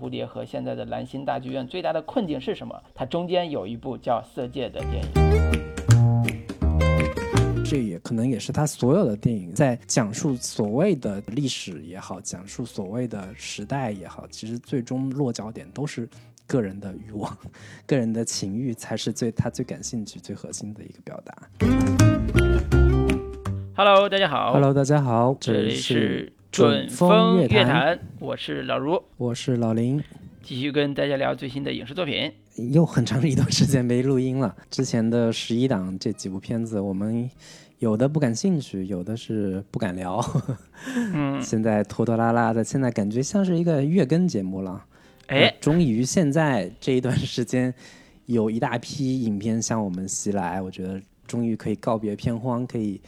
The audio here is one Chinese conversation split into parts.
蝴蝶》和现在的蓝星大剧院最大的困境是什么？它中间有一部叫《色戒》的电影，这也可能也是他所有的电影在讲述所谓的历史也好，讲述所谓的时代也好，其实最终落脚点都是个人的欲望、个人的情欲，才是最他最感兴趣、最核心的一个表达。Hello，大家好。Hello，大家好。这里是准风乐坛，我是老卢，我是老林，继续跟大家聊最新的影视作品。又很长一段时间没录音了。之前的十一档这几部片子，我们有的不感兴趣，有的是不敢聊。嗯。现在拖拖拉拉的，现在感觉像是一个月更节目了。哎，终于现在这一段时间，有一大批影片向我们袭来，我觉得终于可以告别片荒，可以。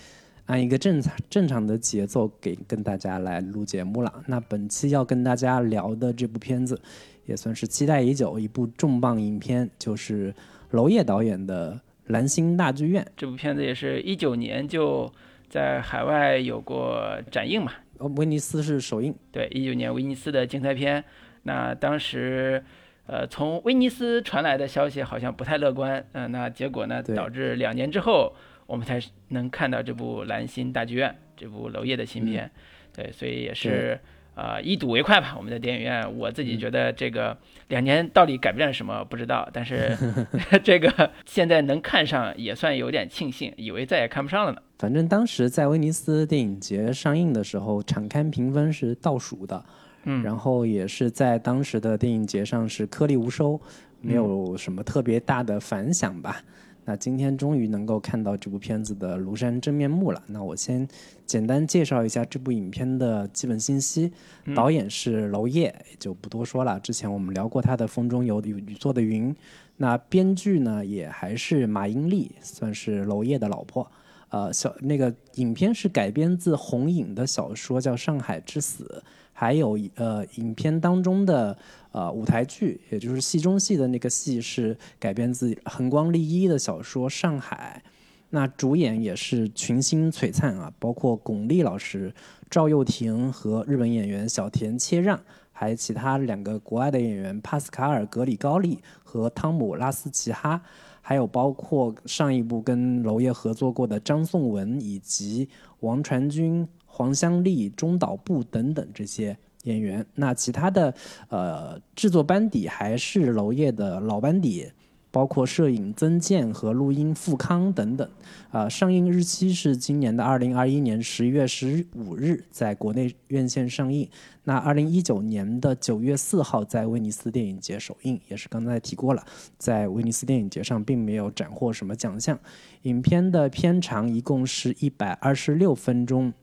按一个正常正常的节奏给跟大家来录节目了。那本期要跟大家聊的这部片子，也算是期待已久一部重磅影片，就是娄烨导演的《蓝星大剧院》。这部片子也是一九年就在海外有过展映嘛？威尼斯是首映。对，一九年威尼斯的竞赛片。那当时，呃，从威尼斯传来的消息好像不太乐观。嗯，那结果呢，导致两年之后。我们才能看到这部《蓝星大剧院》这部娄烨的新片，对，所以也是呃一睹为快吧。我们的电影院，我自己觉得这个两年到底改变了什么不知道，但是 这个现在能看上也算有点庆幸，以为再也看不上了呢。反正当时在威尼斯电影节上映的时候，场刊评分是倒数的，嗯，然后也是在当时的电影节上是颗粒无收，没有什么特别大的反响吧。那今天终于能够看到这部片子的庐山真面目了。那我先简单介绍一下这部影片的基本信息。导演是娄烨，就不多说了。之前我们聊过他的《风中有雨做的云》。那编剧呢，也还是马英丽，算是娄烨的老婆。呃，小那个影片是改编自红影的小说，叫《上海之死》。还有呃，影片当中的呃舞台剧，也就是戏中戏的那个戏，是改编自横光利一的小说《上海》。那主演也是群星璀璨啊，包括巩俐老师、赵又廷和日本演员小田切让，还有其他两个国外的演员帕斯卡尔·格里高利和汤姆·拉斯奇哈，还有包括上一部跟娄烨合作过的张颂文以及王传君。黄香丽、中岛步等等这些演员，那其他的呃制作班底还是娄烨的老班底，包括摄影曾健和录音富康等等。啊，上映日期是今年的二零二一年十一月十五日在国内院线上映。那二零一九年的九月四号在威尼斯电影节首映，也是刚才提过了，在威尼斯电影节上并没有斩获什么奖项。影片的片长一共是一百二十六分钟。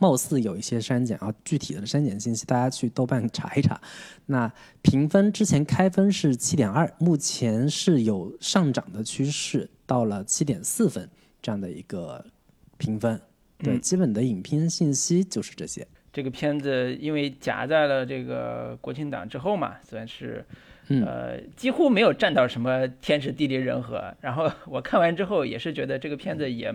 貌似有一些删减啊，具体的删减信息大家去豆瓣查一查。那评分之前开分是七点二，目前是有上涨的趋势，到了七点四分这样的一个评分。对，基本的影片信息就是这些。这个片子因为夹在了这个国庆档之后嘛，算是呃几乎没有占到什么天时地利人和。然后我看完之后也是觉得这个片子也。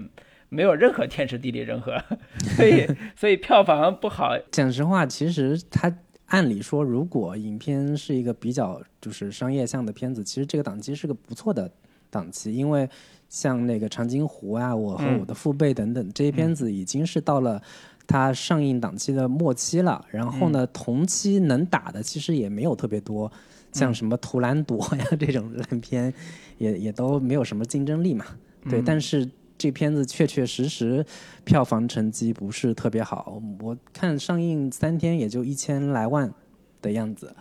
没有任何天时地利人和，所以所以票房不好。讲实话，其实它按理说，如果影片是一个比较就是商业向的片子，其实这个档期是个不错的档期，因为像那个长津湖啊，我和我的父辈等等这些片子已经是到了它上映档期的末期了。然后呢，同期能打的其实也没有特别多，像什么图兰朵呀这种烂片，也也都没有什么竞争力嘛。对，但是。这片子确确实实票房成绩不是特别好，我看上映三天也就一千来万的样子，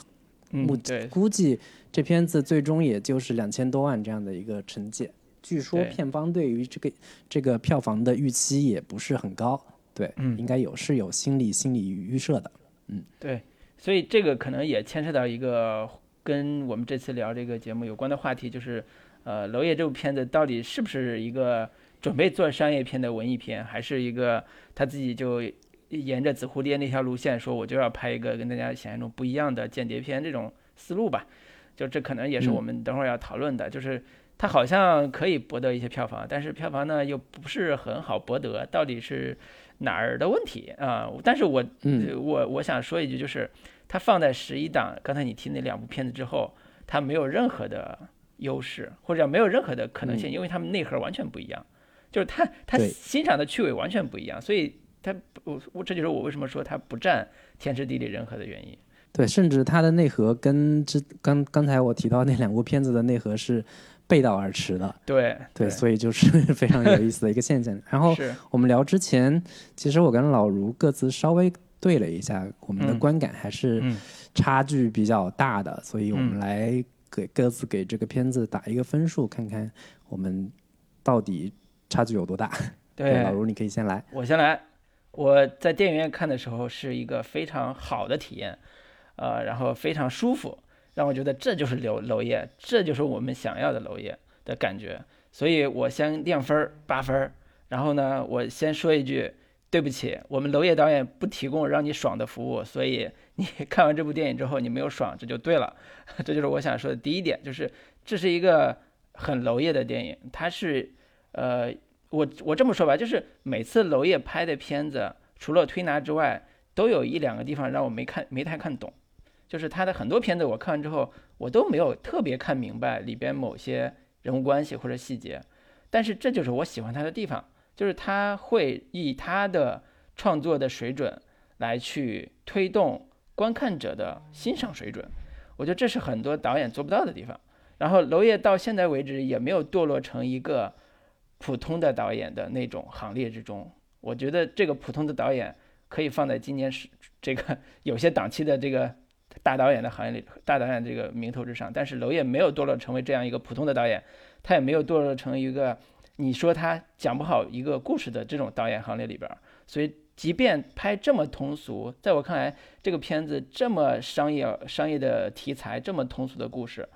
嗯，对，估计这片子最终也就是两千多万这样的一个成绩。据说片方对于这个这个票房的预期也不是很高，对，嗯，应该有是有心理心理预设的，嗯，对，所以这个可能也牵涉到一个跟我们这次聊这个节目有关的话题，就是呃，娄烨这部片子到底是不是一个。准备做商业片的文艺片，还是一个他自己就沿着紫蝴蝶那条路线，说我就要拍一个跟大家想象中不一样的间谍片这种思路吧。就这可能也是我们等会儿要讨论的，就是他好像可以博得一些票房，但是票房呢又不是很好博得。到底是哪儿的问题啊？但是我我我想说一句，就是它放在十一档，刚才你提那两部片子之后，它没有任何的优势，或者没有任何的可能性，因为它们内核完全不一样，就是他他欣赏的趣味完全不一样，所以他我我这就是我为什么说他不占天时地利人和的原因。对，甚至它的内核跟之刚刚才我提到那两部片子的内核是背道而驰的。对对，所以就是 非常有意思的一个现象。然后我们聊之前，其实我跟老卢各自稍微对了一下，我们的观感还是差距比较大的，所以我们来给各自给这个片子打一个分数，看看我们到底差距有多大。对，老卢你可以先来，我先来。我在电影院看的时候是一个非常好的体验。呃，然后非常舒服，让我觉得这就是楼楼业，这就是我们想要的楼业的感觉。所以我先亮分儿八分儿。然后呢，我先说一句，对不起，我们娄烨导演不提供让你爽的服务，所以你看完这部电影之后你没有爽，这就对了。这就是我想说的第一点，就是这是一个很娄烨的电影。它是，呃，我我这么说吧，就是每次娄烨拍的片子，除了推拿之外，都有一两个地方让我没看没太看懂。就是他的很多片子，我看完之后，我都没有特别看明白里边某些人物关系或者细节，但是这就是我喜欢他的地方，就是他会以他的创作的水准来去推动观看者的欣赏水准，我觉得这是很多导演做不到的地方。然后娄烨到现在为止也没有堕落成一个普通的导演的那种行列之中，我觉得这个普通的导演可以放在今年是这个有些档期的这个。大导演的行业里，大导演这个名头之上，但是娄烨没有堕落成为这样一个普通的导演，他也没有堕落成一个你说他讲不好一个故事的这种导演行列里边。所以，即便拍这么通俗，在我看来，这个片子这么商业商业的题材，这么通俗的故事，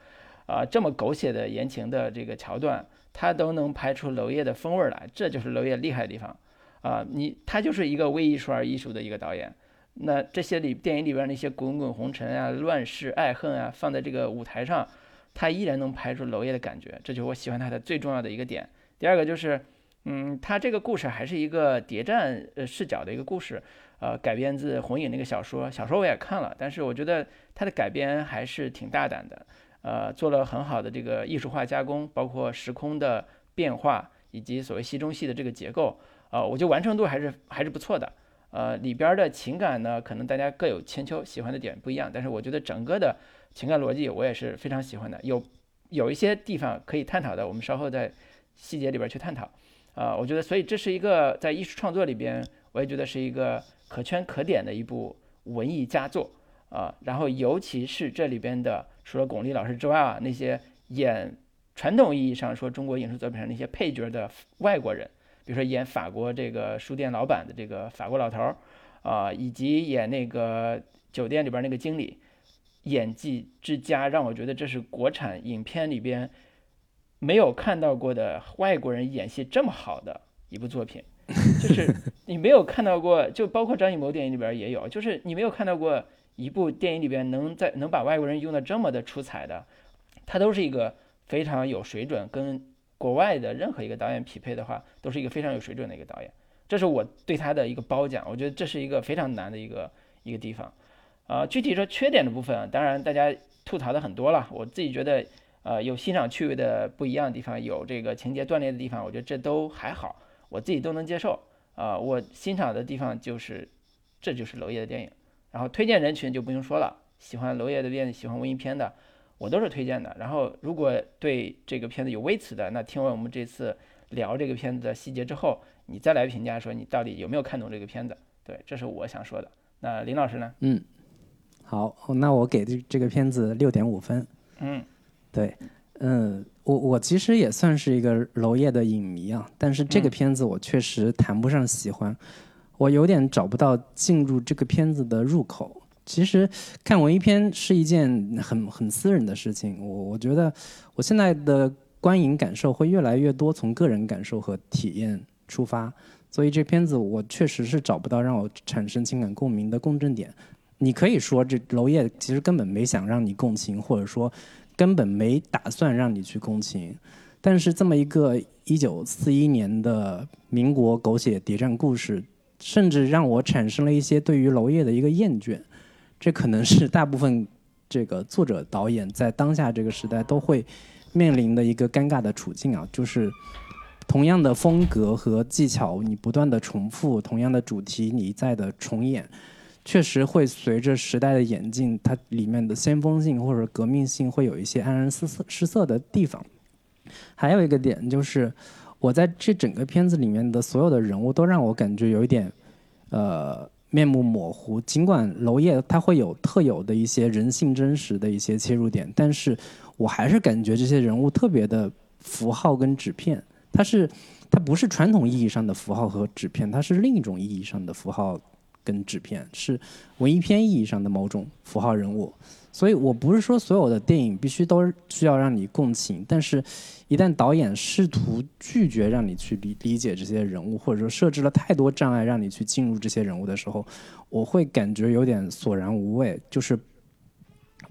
啊，这么狗血的言情的这个桥段，他都能拍出娄烨的风味来，这就是娄烨厉害的地方啊！你他就是一个为艺术而艺术的一个导演。那这些里电影里边那些滚滚红尘啊、乱世爱恨啊，放在这个舞台上，他依然能拍出娄烨的感觉，这就是我喜欢他的最重要的一个点。第二个就是，嗯，他这个故事还是一个谍战呃视角的一个故事，呃，改编自红影那个小说，小说我也看了，但是我觉得他的改编还是挺大胆的，呃，做了很好的这个艺术化加工，包括时空的变化以及所谓戏中戏的这个结构，啊，我觉得完成度还是还是不错的。呃，里边的情感呢，可能大家各有千秋，喜欢的点不一样。但是我觉得整个的情感逻辑，我也是非常喜欢的。有有一些地方可以探讨的，我们稍后在细节里边去探讨。啊，我觉得，所以这是一个在艺术创作里边，我也觉得是一个可圈可点的一部文艺佳作啊。然后，尤其是这里边的，除了巩俐老师之外啊，那些演传统意义上说中国影视作品上那些配角的外国人。比如说演法国这个书店老板的这个法国老头儿，啊，以及演那个酒店里边那个经理，演技之佳，让我觉得这是国产影片里边没有看到过的外国人演戏这么好的一部作品，就是你没有看到过，就包括张艺谋电影里边也有，就是你没有看到过一部电影里边能在能把外国人用的这么的出彩的，他都是一个非常有水准跟。国外的任何一个导演匹配的话，都是一个非常有水准的一个导演，这是我对他的一个褒奖。我觉得这是一个非常难的一个一个地方。啊，具体说缺点的部分，当然大家吐槽的很多了。我自己觉得，呃，有欣赏趣味的不一样的地方，有这个情节断裂的地方，我觉得这都还好，我自己都能接受。啊，我欣赏的地方就是，这就是娄烨的电影。然后推荐人群就不用说了，喜欢娄烨的电影，喜欢文艺片的。我都是推荐的，然后如果对这个片子有微词的，那听完我们这次聊这个片子的细节之后，你再来评价说你到底有没有看懂这个片子？对，这是我想说的。那林老师呢？嗯，好，那我给这这个片子六点五分。嗯，对，嗯，我我其实也算是一个娄烨的影迷啊，但是这个片子我确实谈不上喜欢，我有点找不到进入这个片子的入口。其实看文艺片是一件很很私人的事情，我我觉得我现在的观影感受会越来越多从个人感受和体验出发，所以这片子我确实是找不到让我产生情感共鸣的共振点。你可以说这娄烨其实根本没想让你共情，或者说根本没打算让你去共情，但是这么一个一九四一年的民国狗血谍战故事。甚至让我产生了一些对于娄烨的一个厌倦。这可能是大部分这个作者导演在当下这个时代都会面临的一个尴尬的处境啊，就是同样的风格和技巧，你不断的重复同样的主题，你一再的重演，确实会随着时代的演进，它里面的先锋性或者革命性会有一些黯然失色失色的地方。还有一个点就是，我在这整个片子里面的所有的人物都让我感觉有一点，呃。面目模糊，尽管娄烨他会有特有的一些人性真实的一些切入点，但是我还是感觉这些人物特别的符号跟纸片，它是它不是传统意义上的符号和纸片，它是另一种意义上的符号跟纸片，是文艺片意义上的某种符号人物。所以我不是说所有的电影必须都需要让你共情，但是，一旦导演试图拒绝让你去理理解这些人物，或者说设置了太多障碍让你去进入这些人物的时候，我会感觉有点索然无味。就是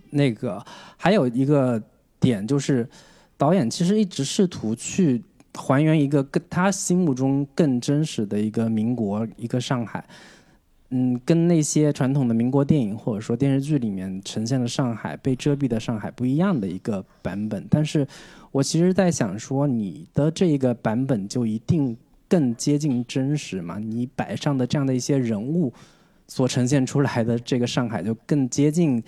那个还有一个点，就是导演其实一直试图去还原一个跟他心目中更真实的一个民国，一个上海。嗯，跟那些传统的民国电影或者说电视剧里面呈现的上海被遮蔽的上海不一样的一个版本，但是我其实在想说，你的这个版本就一定更接近真实吗？你摆上的这样的一些人物所呈现出来的这个上海就更接近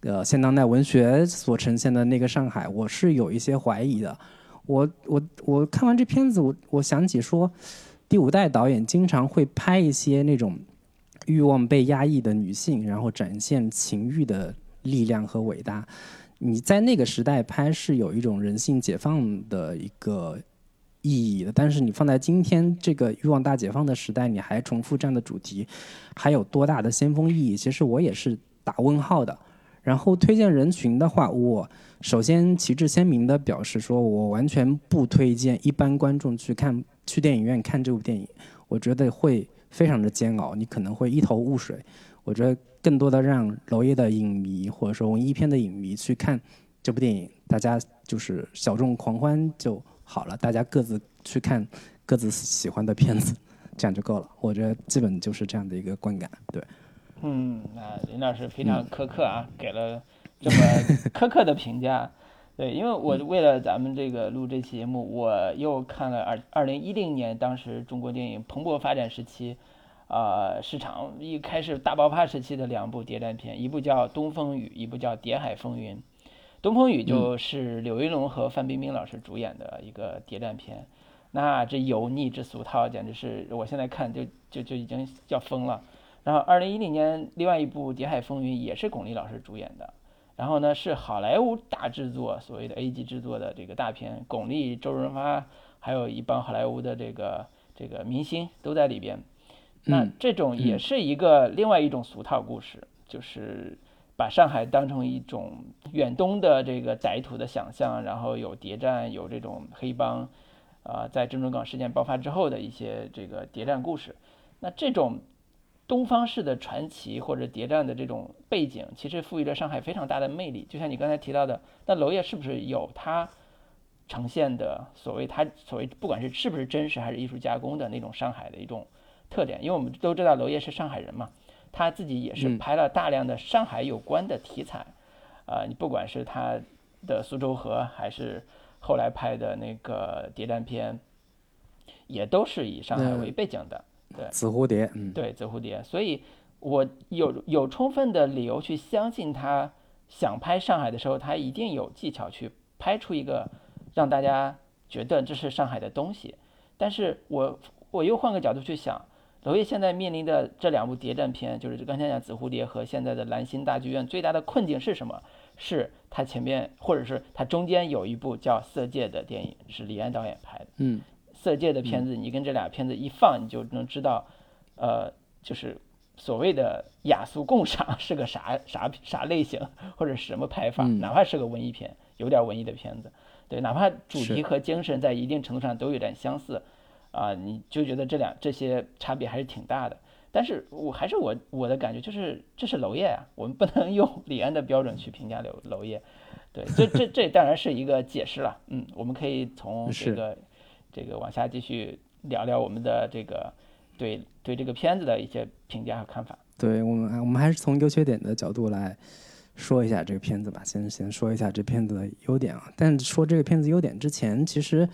呃现当代文学所呈现的那个上海，我是有一些怀疑的。我我我看完这片子，我我想起说，第五代导演经常会拍一些那种。欲望被压抑的女性，然后展现情欲的力量和伟大。你在那个时代拍是有一种人性解放的一个意义的，但是你放在今天这个欲望大解放的时代，你还重复这样的主题，还有多大的先锋意义？其实我也是打问号的。然后推荐人群的话，我首先旗帜鲜明的表示说，我完全不推荐一般观众去看去电影院看这部电影，我觉得会。非常的煎熬，你可能会一头雾水。我觉得更多的让娄烨的影迷或者说文艺片的影迷去看这部电影，大家就是小众狂欢就好了，大家各自去看各自喜欢的片子，这样就够了。我觉得基本就是这样的一个观感。对，嗯，那林老师非常苛刻啊，给了这么苛刻的评价。对，因为我为了咱们这个录这期节目，我又看了二二零一零年当时中国电影蓬勃发展时期，啊，市场一开始大爆发时期的两部谍战片，一部叫《东风雨》，一部叫《谍海风云》。《东风雨》就是柳云龙和范冰冰老师主演的一个谍战片，那这油腻之俗套，简直是我现在看就就就已经要疯了。然后二零一零年另外一部《谍海风云》也是巩俐老师主演的。然后呢，是好莱坞大制作，所谓的 A 级制作的这个大片，巩俐、周润发，还有一帮好莱坞的这个这个明星都在里边。那这种也是一个另外一种俗套故事，就是把上海当成一种远东的这个歹徒的想象，然后有谍战，有这种黑帮，啊，在珍珠港事件爆发之后的一些这个谍战故事。那这种。东方式的传奇或者谍战的这种背景，其实赋予了上海非常大的魅力。就像你刚才提到的，那娄烨是不是有他呈现的所谓他所谓不管是是不是真实还是艺术加工的那种上海的一种特点？因为我们都知道娄烨是上海人嘛，他自己也是拍了大量的上海有关的题材。啊，你不管是他的苏州河，还是后来拍的那个谍战片，也都是以上海为背景的。对，紫蝴蝶，嗯，对，紫蝴蝶，所以我有有充分的理由去相信他想拍上海的时候，他一定有技巧去拍出一个让大家觉得这是上海的东西。但是我我又换个角度去想，娄烨现在面临的这两部谍战片，就是刚才讲紫蝴蝶和现在的蓝心大剧院，最大的困境是什么？是他前面或者是他中间有一部叫《色戒》的电影，是李安导演拍的，嗯。色戒的片子，你跟这俩片子一放，你就能知道，呃，就是所谓的雅俗共赏 是个啥啥啥类型，或者什么拍法，哪怕是个文艺片，有点文艺的片子，对，哪怕主题和精神在一定程度上都有点相似，啊，你就觉得这两这些差别还是挺大的。但是我还是我我的感觉就是，这是娄烨啊，我们不能 用李安的标准去评价娄娄烨，对，这这这当然是一个解释了，嗯，我们可以从这个。这个往下继续聊聊我们的这个对对这个片子的一些评价和看法。对我们，我们还是从优缺点的角度来说一下这个片子吧。先先说一下这片子的优点啊。但说这个片子优点之前，其实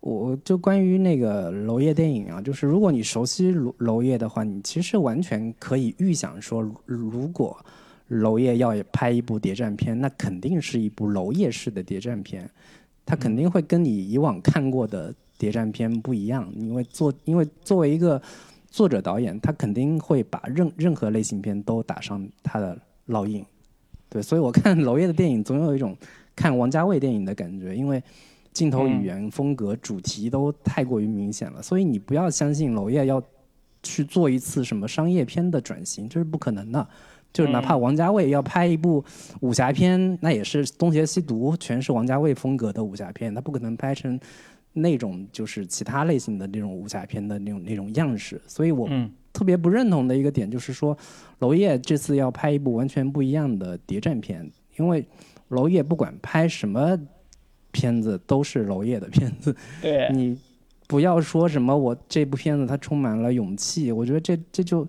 我就关于那个娄烨电影啊，就是如果你熟悉娄娄烨的话，你其实完全可以预想说，如果娄烨要拍一部谍战片，那肯定是一部娄烨式的谍战片，他肯定会跟你以往看过的谍战片不一样，因为作因为作为一个作者导演，他肯定会把任任何类型片都打上他的烙印。对，所以我看娄烨的电影总有一种看王家卫电影的感觉，因为镜头语言、风格、主题都太过于明显了，所以你不要相信娄烨要去做一次什么商业片的转型，这是不可能的。就是哪怕王家卫要拍一部武侠片，那也是东邪西毒，全是王家卫风格的武侠片，他不可能拍成那种就是其他类型的那种武侠片的那种那种样式。所以我特别不认同的一个点就是说，娄烨这次要拍一部完全不一样的谍战片，因为娄烨不管拍什么片子都是娄烨的片子。对，你不要说什么我这部片子它充满了勇气，我觉得这这就。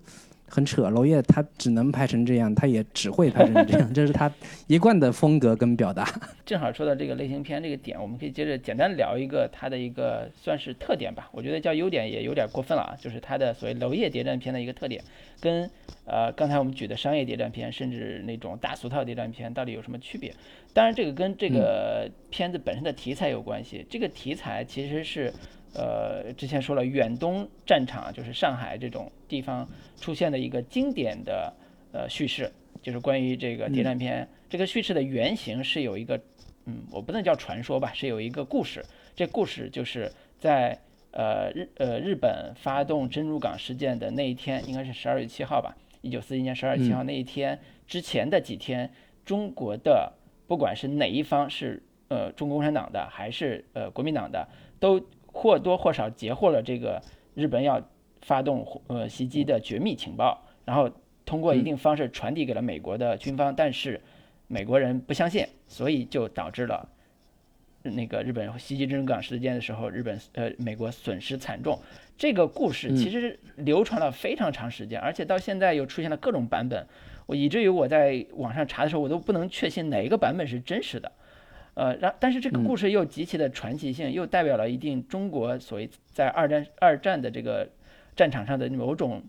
很扯，娄烨他只能拍成这样，他也只会拍成这样，这是他一贯的风格跟表达。正好说到这个类型片这个点，我们可以接着简单聊一个他的一个算是特点吧。我觉得叫优点也有点过分了啊，就是他的所谓娄烨谍战片的一个特点，跟呃刚才我们举的商业谍战片，甚至那种大俗套谍战片到底有什么区别？当然这个跟这个片子本身的题材有关系。这个题材其实是。呃，之前说了，远东战场就是上海这种地方出现的一个经典的呃叙事，就是关于这个谍战片。这个叙事的原型是有一个，嗯，我不能叫传说吧，是有一个故事。这故事就是在呃日呃日本发动珍珠港事件的那一天，应该是十二月七号吧，一九四一年十二月七号那一天之前的几天，中国的不管是哪一方是呃中国共产党的还是呃国民党的，都。或多或少截获了这个日本要发动呃袭击的绝密情报，然后通过一定方式传递给了美国的军方，但是美国人不相信，所以就导致了那个日本袭击珍珠港事件的时候，日本呃美国损失惨重。这个故事其实流传了非常长时间，而且到现在又出现了各种版本，我以至于我在网上查的时候，我都不能确信哪一个版本是真实的。呃，然但是这个故事又极其的传奇性，又代表了一定中国所谓在二战二战的这个战场上的某种，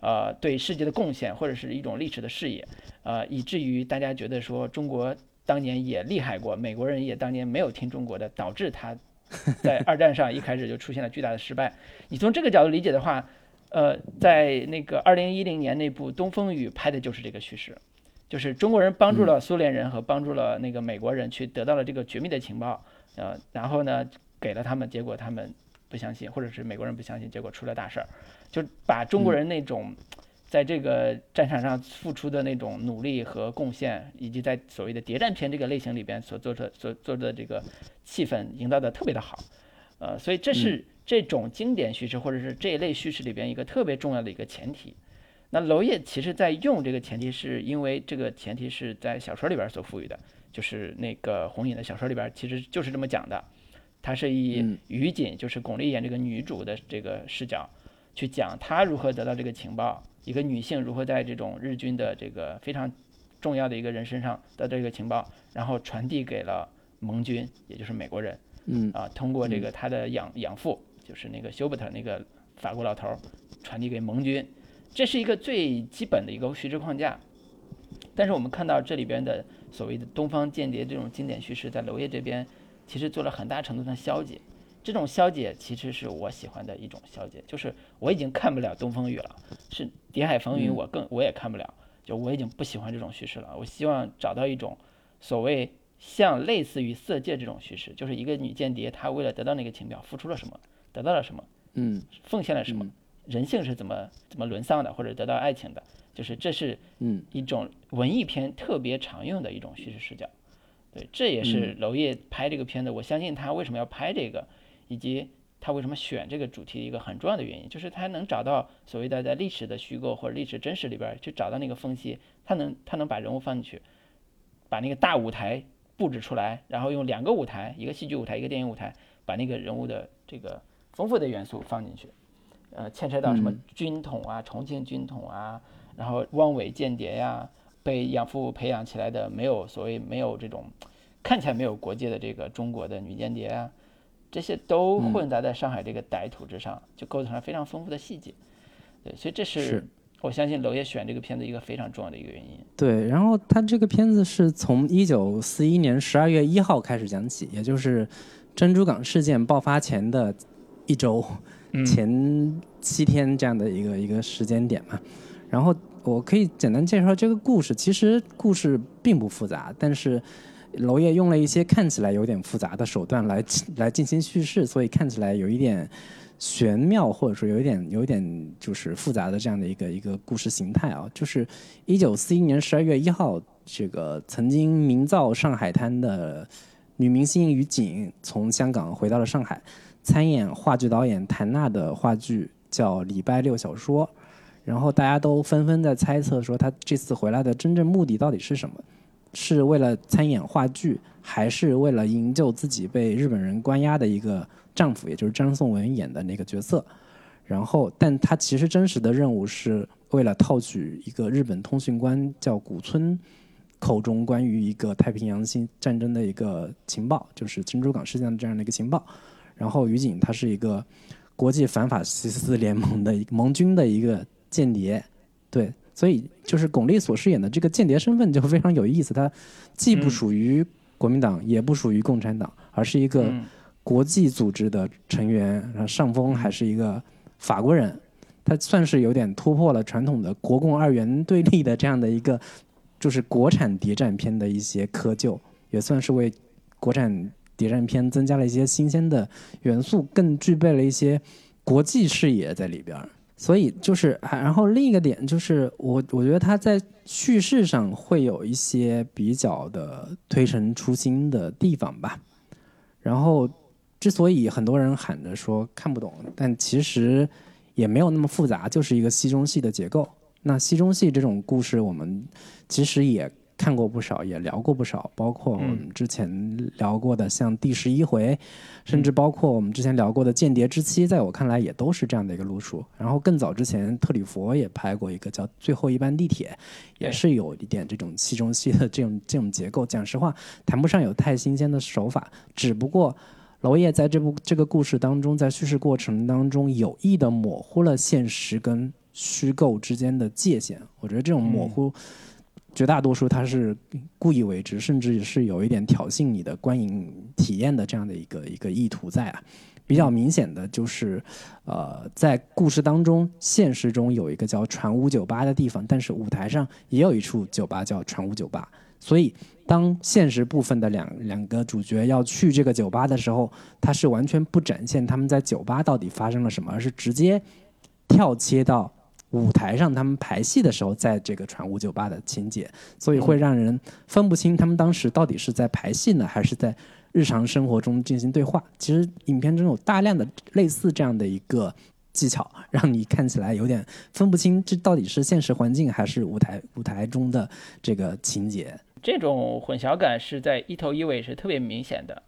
呃，对世界的贡献或者是一种历史的视野，呃，以至于大家觉得说中国当年也厉害过，美国人也当年没有听中国的，导致他 在二战上一开始就出现了巨大的失败。你从这个角度理解的话，呃，在那个二零一零年那部《东风雨》拍的就是这个叙事。就是中国人帮助了苏联人和帮助了那个美国人去得到了这个绝密的情报，呃，然后呢给了他们，结果他们不相信，或者是美国人不相信，结果出了大事儿，就把中国人那种在这个战场上付出的那种努力和贡献，以及在所谓的谍战片这个类型里边所做的所做的这个气氛营造的特别的好，呃，所以这是这种经典叙事或者是这一类叙事里边一个特别重要的一个前提。那娄烨其实在用这个前提，是因为这个前提是在小说里边所赋予的，就是那个红影的小说里边其实就是这么讲的，他是以于锦，就是巩俐演这个女主的这个视角，去讲她如何得到这个情报，一个女性如何在这种日军的这个非常重要的一个人身上得到这个情报，然后传递给了盟军，也就是美国人，嗯。啊，通过这个他的养养父，就是那个休伯特那个法国老头，传递给盟军。这是一个最基本的一个叙事框架，但是我们看到这里边的所谓的东方间谍这种经典叙事，在娄烨这边其实做了很大程度上消解。这种消解其实是我喜欢的一种消解，就是我已经看不了《东风雨》了，是《谍海风云》，我更我也看不了，就我已经不喜欢这种叙事了。我希望找到一种所谓像类似于《色戒》这种叙事，就是一个女间谍，她为了得到那个情报，付出了什么，得到了什么，嗯，奉献了什么。人性是怎么怎么沦丧的，或者得到爱情的，就是这是嗯一种文艺片特别常用的一种叙事视角，对，这也是娄烨拍这个片子，我相信他为什么要拍这个，以及他为什么选这个主题的一个很重要的原因，就是他能找到所谓的在历史的虚构或者历史真实里边去找到那个缝隙，他能他能把人物放进去，把那个大舞台布置出来，然后用两个舞台，一个戏剧舞台，一个电影舞台，把那个人物的这个丰富的元素放进去。呃，牵扯到什么军统啊，重庆军统啊，然后汪伪间谍呀，被养父培养起来的没有所谓没有这种看起来没有国界的这个中国的女间谍啊，这些都混杂在上海这个歹土之上，就构成了非常丰富的细节。对，所以这是我相信娄烨选这个片子一个非常重要的一个原因。对，然后他这个片子是从一九四一年十二月一号开始讲起，也就是珍珠港事件爆发前的一周前七天这样的一个一个时间点嘛。然后我可以简单介绍这个故事，其实故事并不复杂，但是娄烨用了一些看起来有点复杂的手段来来进行叙事，所以看起来有一点。玄妙或者说有一点有一点就是复杂的这样的一个一个故事形态啊，就是一九四一年十二月一号，这个曾经名噪上海滩的女明星于景从香港回到了上海，参演话剧导演谭娜的话剧叫《礼拜六小说》，然后大家都纷纷在猜测说他这次回来的真正目的到底是什么？是为了参演话剧，还是为了营救自己被日本人关押的一个？丈夫，也就是张颂文演的那个角色，然后，但他其实真实的任务是为了套取一个日本通讯官叫古村口中关于一个太平洋新战争的一个情报，就是珍珠港事件的这样的一个情报。然后于景他是一个国际反法西斯联盟的盟军的一个间谍，对，所以就是巩俐所饰演的这个间谍身份就非常有意思，她既不属于国民党，也不属于共产党，而是一个。国际组织的成员，然后上峰还是一个法国人，他算是有点突破了传统的国共二元对立的这样的一个，就是国产谍战片的一些窠臼，也算是为国产谍战片增加了一些新鲜的元素，更具备了一些国际视野在里边所以就是，然后另一个点就是，我我觉得他在叙事上会有一些比较的推陈出新的地方吧，然后。之所以很多人喊着说看不懂，但其实也没有那么复杂，就是一个戏中戏的结构。那戏中戏这种故事，我们其实也看过不少，也聊过不少，包括我们之前聊过的像《第十一回》，甚至包括我们之前聊过的《间谍之妻》，在我看来也都是这样的一个路数。然后更早之前，特里弗也拍过一个叫《最后一班地铁》，也是有一点这种戏中戏的这种这种结构。讲实话，谈不上有太新鲜的手法，只不过。娄烨在这部这个故事当中，在叙事过程当中有意的模糊了现实跟虚构之间的界限。我觉得这种模糊，绝大多数他是故意为之，甚至是有一点挑衅你的观影体验的这样的一个一个意图在啊。比较明显的就是，呃，在故事当中，现实中有一个叫船坞酒吧的地方，但是舞台上也有一处酒吧叫船坞酒吧，所以。当现实部分的两两个主角要去这个酒吧的时候，他是完全不展现他们在酒吧到底发生了什么，而是直接跳切到舞台上他们排戏的时候，在这个船坞酒吧的情节，所以会让人分不清他们当时到底是在排戏呢，还是在日常生活中进行对话。其实影片中有大量的类似这样的一个技巧，让你看起来有点分不清这到底是现实环境还是舞台舞台中的这个情节。这种混淆感是在一头一尾是特别明显的，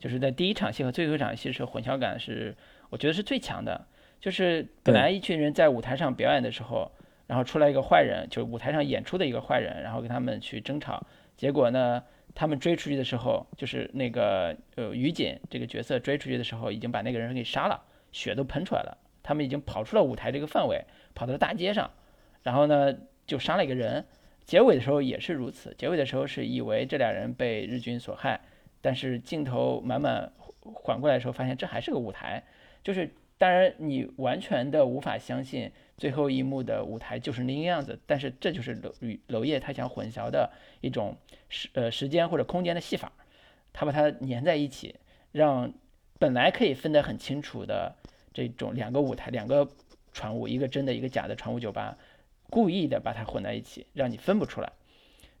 就是在第一场戏和最后一场戏是混淆感是我觉得是最强的。就是本来一群人在舞台上表演的时候，然后出来一个坏人，就是舞台上演出的一个坏人，然后跟他们去争吵。结果呢，他们追出去的时候，就是那个呃于锦这个角色追出去的时候，已经把那个人给杀了，血都喷出来了。他们已经跑出了舞台这个范围，跑到了大街上，然后呢就杀了一个人。结尾的时候也是如此，结尾的时候是以为这俩人被日军所害，但是镜头慢慢缓过来的时候，发现这还是个舞台，就是当然你完全的无法相信最后一幕的舞台就是那个样子，但是这就是娄娄烨他想混淆的一种时呃时间或者空间的戏法，他把它粘在一起，让本来可以分得很清楚的这种两个舞台两个船坞，一个真的一个假的船坞酒吧。故意的把它混在一起，让你分不出来。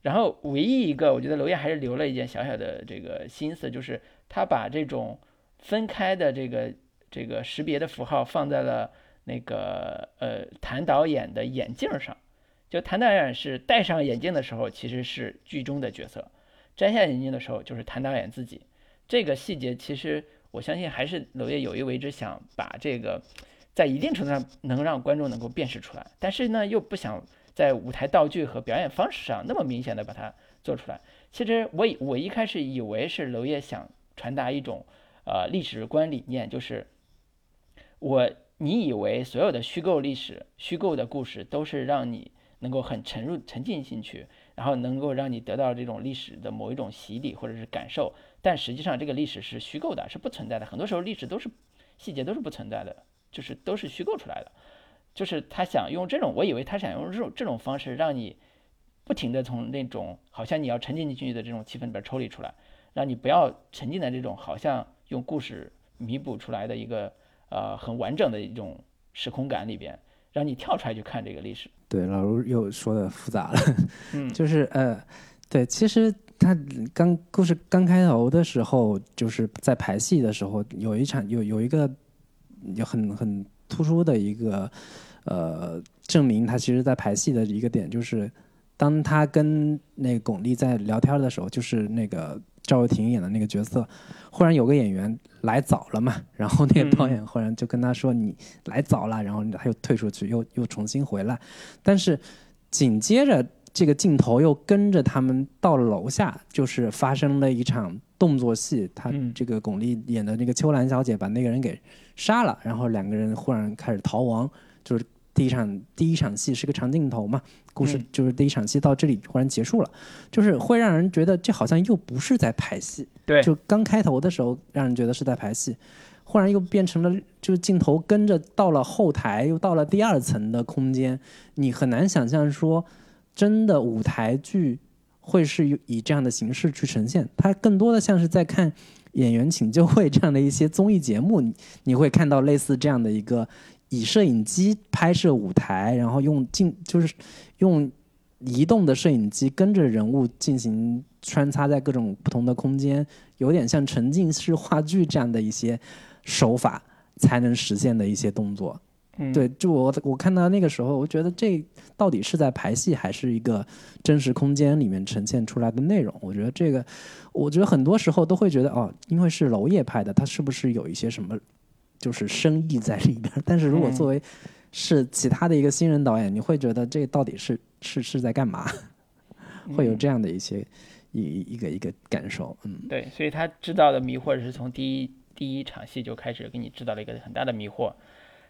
然后唯一一个，我觉得娄烨还是留了一件小小的这个心思，就是他把这种分开的这个这个识别的符号放在了那个呃谭导演的眼镜上。就谭导演是戴上眼镜的时候，其实是剧中的角色；摘下眼镜的时候，就是谭导演自己。这个细节其实我相信还是娄烨有意为之，想把这个在一定程度上能让观众能够辨识出来，但是呢，又不想在舞台道具和表演方式上那么明显的把它做出来。其实我我一开始以为是娄烨想传达一种呃历史观理念，就是我你以为所有的虚构历史、虚构的故事都是让你能够很沉入沉浸进去，然后能够让你得到这种历史的某一种洗礼或者是感受。但实际上，这个历史是虚构的，是不存在的。很多时候，历史都是细节都是不存在的，就是都是虚构出来的。就是他想用这种，我以为他想用这种这种方式，让你不停的从那种好像你要沉浸进去的这种气氛里边抽离出来，让你不要沉浸在这种好像用故事弥补出来的一个呃很完整的一种时空感里边，让你跳出来去看这个历史。对，老卢又说的复杂了，嗯，就是呃，对，其实。他刚故事刚开头的时候，就是在排戏的时候，有一场有有一个有很很突出的一个呃证明，他其实在排戏的一个点，就是当他跟那个巩俐在聊天的时候，就是那个赵又廷演的那个角色，忽然有个演员来早了嘛，然后那个导演忽然就跟他说：“你来早了。”然后他又退出去，又又重新回来，但是紧接着。这个镜头又跟着他们到了楼下，就是发生了一场动作戏。他这个巩俐演的那个秋兰小姐把那个人给杀了，然后两个人忽然开始逃亡。就是第一场第一场戏是个长镜头嘛，故事就是第一场戏到这里忽然结束了，就是会让人觉得这好像又不是在排戏。对，就刚开头的时候让人觉得是在排戏，忽然又变成了就是镜头跟着到了后台，又到了第二层的空间，你很难想象说。真的舞台剧会是以这样的形式去呈现，它更多的像是在看《演员请就位》这样的一些综艺节目，你你会看到类似这样的一个以摄影机拍摄舞台，然后用镜就是用移动的摄影机跟着人物进行穿插在各种不同的空间，有点像沉浸式话剧这样的一些手法才能实现的一些动作。对，就我我看到那个时候，我觉得这到底是在排戏，还是一个真实空间里面呈现出来的内容？我觉得这个，我觉得很多时候都会觉得哦，因为是娄烨拍的，他是不是有一些什么就是深意在里边？但是如果作为是其他的一个新人导演，你会觉得这到底是是是在干嘛？会有这样的一些一一个一个感受。嗯，对，所以他制造的迷惑是从第一第一场戏就开始给你制造了一个很大的迷惑。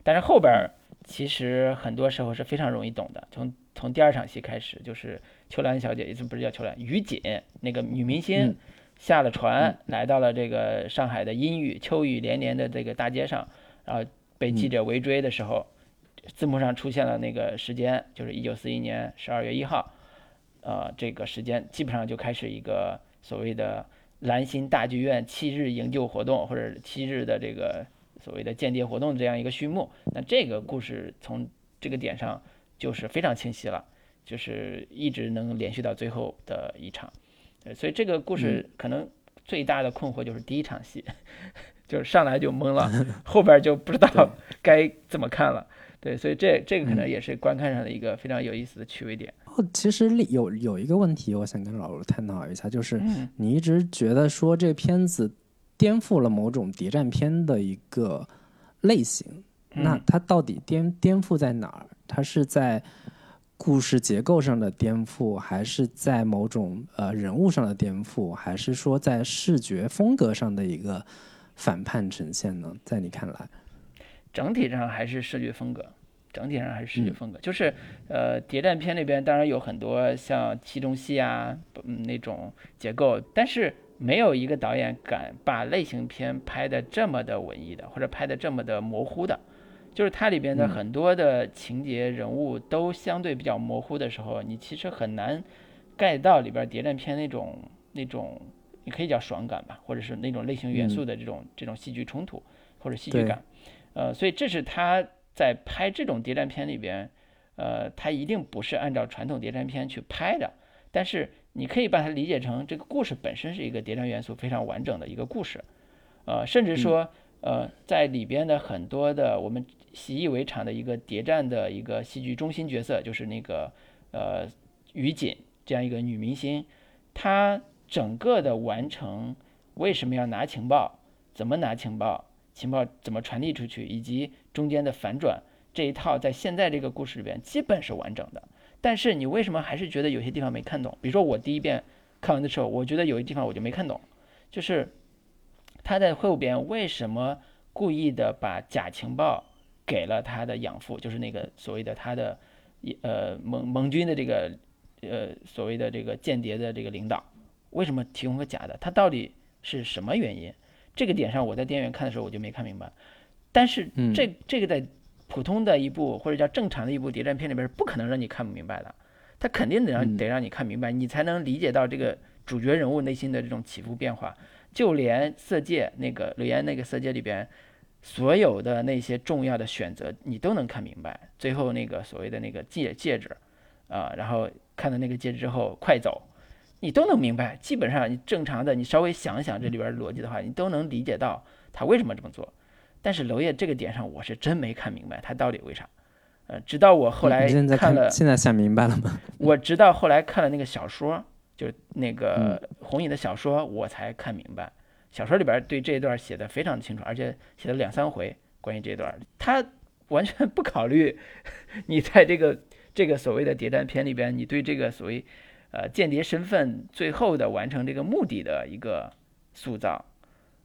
但是后边其实很多时候是非常容易懂的。从从第二场戏开始，就是秋兰小姐，不是叫秋兰，于锦那个女明星下了船，来到了这个上海的阴雨秋雨连连的这个大街上，然后被记者围追的时候，字幕上出现了那个时间，就是一九四一年十二月一号，呃，这个时间基本上就开始一个所谓的兰心大剧院七日营救活动，或者七日的这个。所谓的间谍活动这样一个序幕，那这个故事从这个点上就是非常清晰了，就是一直能连续到最后的一场，所以这个故事可能最大的困惑就是第一场戏，就是上来就懵了，后边就不知道该怎么看了。对，所以这这个可能也是观看上的一个非常有意思的趣味点。哦，其实有有一个问题，我想跟老卢探讨一下，就是你一直觉得说这片子。颠覆了某种谍战片的一个类型，那它到底颠颠覆在哪儿？它是在故事结构上的颠覆，还是在某种呃人物上的颠覆，还是说在视觉风格上的一个反叛呈现呢？在你看来，整体上还是视觉风格，整体上还是视觉风格，就是呃谍战片那边当然有很多像戏中戏啊嗯那种结构，但是。没有一个导演敢把类型片拍的这么的文艺的，或者拍的这么的模糊的，就是它里边的很多的情节人物都相对比较模糊的时候，你其实很难 get 到里边谍战片那种那种，你可以叫爽感吧，或者是那种类型元素的这种这种戏剧冲突或者戏剧感，呃，所以这是他在拍这种谍战片里边，呃，他一定不是按照传统谍战片去拍的，但是。你可以把它理解成这个故事本身是一个谍战元素非常完整的一个故事，呃，甚至说，呃，在里边的很多的我们习以为常的一个谍战的一个戏剧中心角色，就是那个呃于锦这样一个女明星，她整个的完成为什么要拿情报，怎么拿情报，情报怎么传递出去，以及中间的反转这一套，在现在这个故事里边基本是完整的。但是你为什么还是觉得有些地方没看懂？比如说我第一遍看完的时候，我觉得有一地方我就没看懂，就是他在后边为什么故意的把假情报给了他的养父，就是那个所谓的他的呃盟盟军的这个呃所谓的这个间谍的这个领导，为什么提供个假的？他到底是什么原因？这个点上，我在电影院看的时候我就没看明白，但是这这个在普通的一部或者叫正常的一部谍战片里边是不可能让你看不明白的，他肯定得让得让你看明白，你才能理解到这个主角人物内心的这种起伏变化。就连《色戒》那个柳岩那个《色戒》里边所有的那些重要的选择，你都能看明白。最后那个所谓的那个戒戒指，啊，然后看到那个戒指之后快走。你都能明白，基本上你正常的，你稍微想想这里边逻辑的话，你都能理解到他为什么这么做。但是娄烨这个点上，我是真没看明白他到底为啥。呃，直到我后来看了，现在想明白了吗？我直到后来看了那个小说，就那个红影的小说，我才看明白。小说里边对这一段写的非常的清楚，而且写了两三回关于这段，他 完全不考虑 你在这个这个所谓的谍战片里边，你对这个所谓。呃，间谍身份最后的完成这个目的的一个塑造，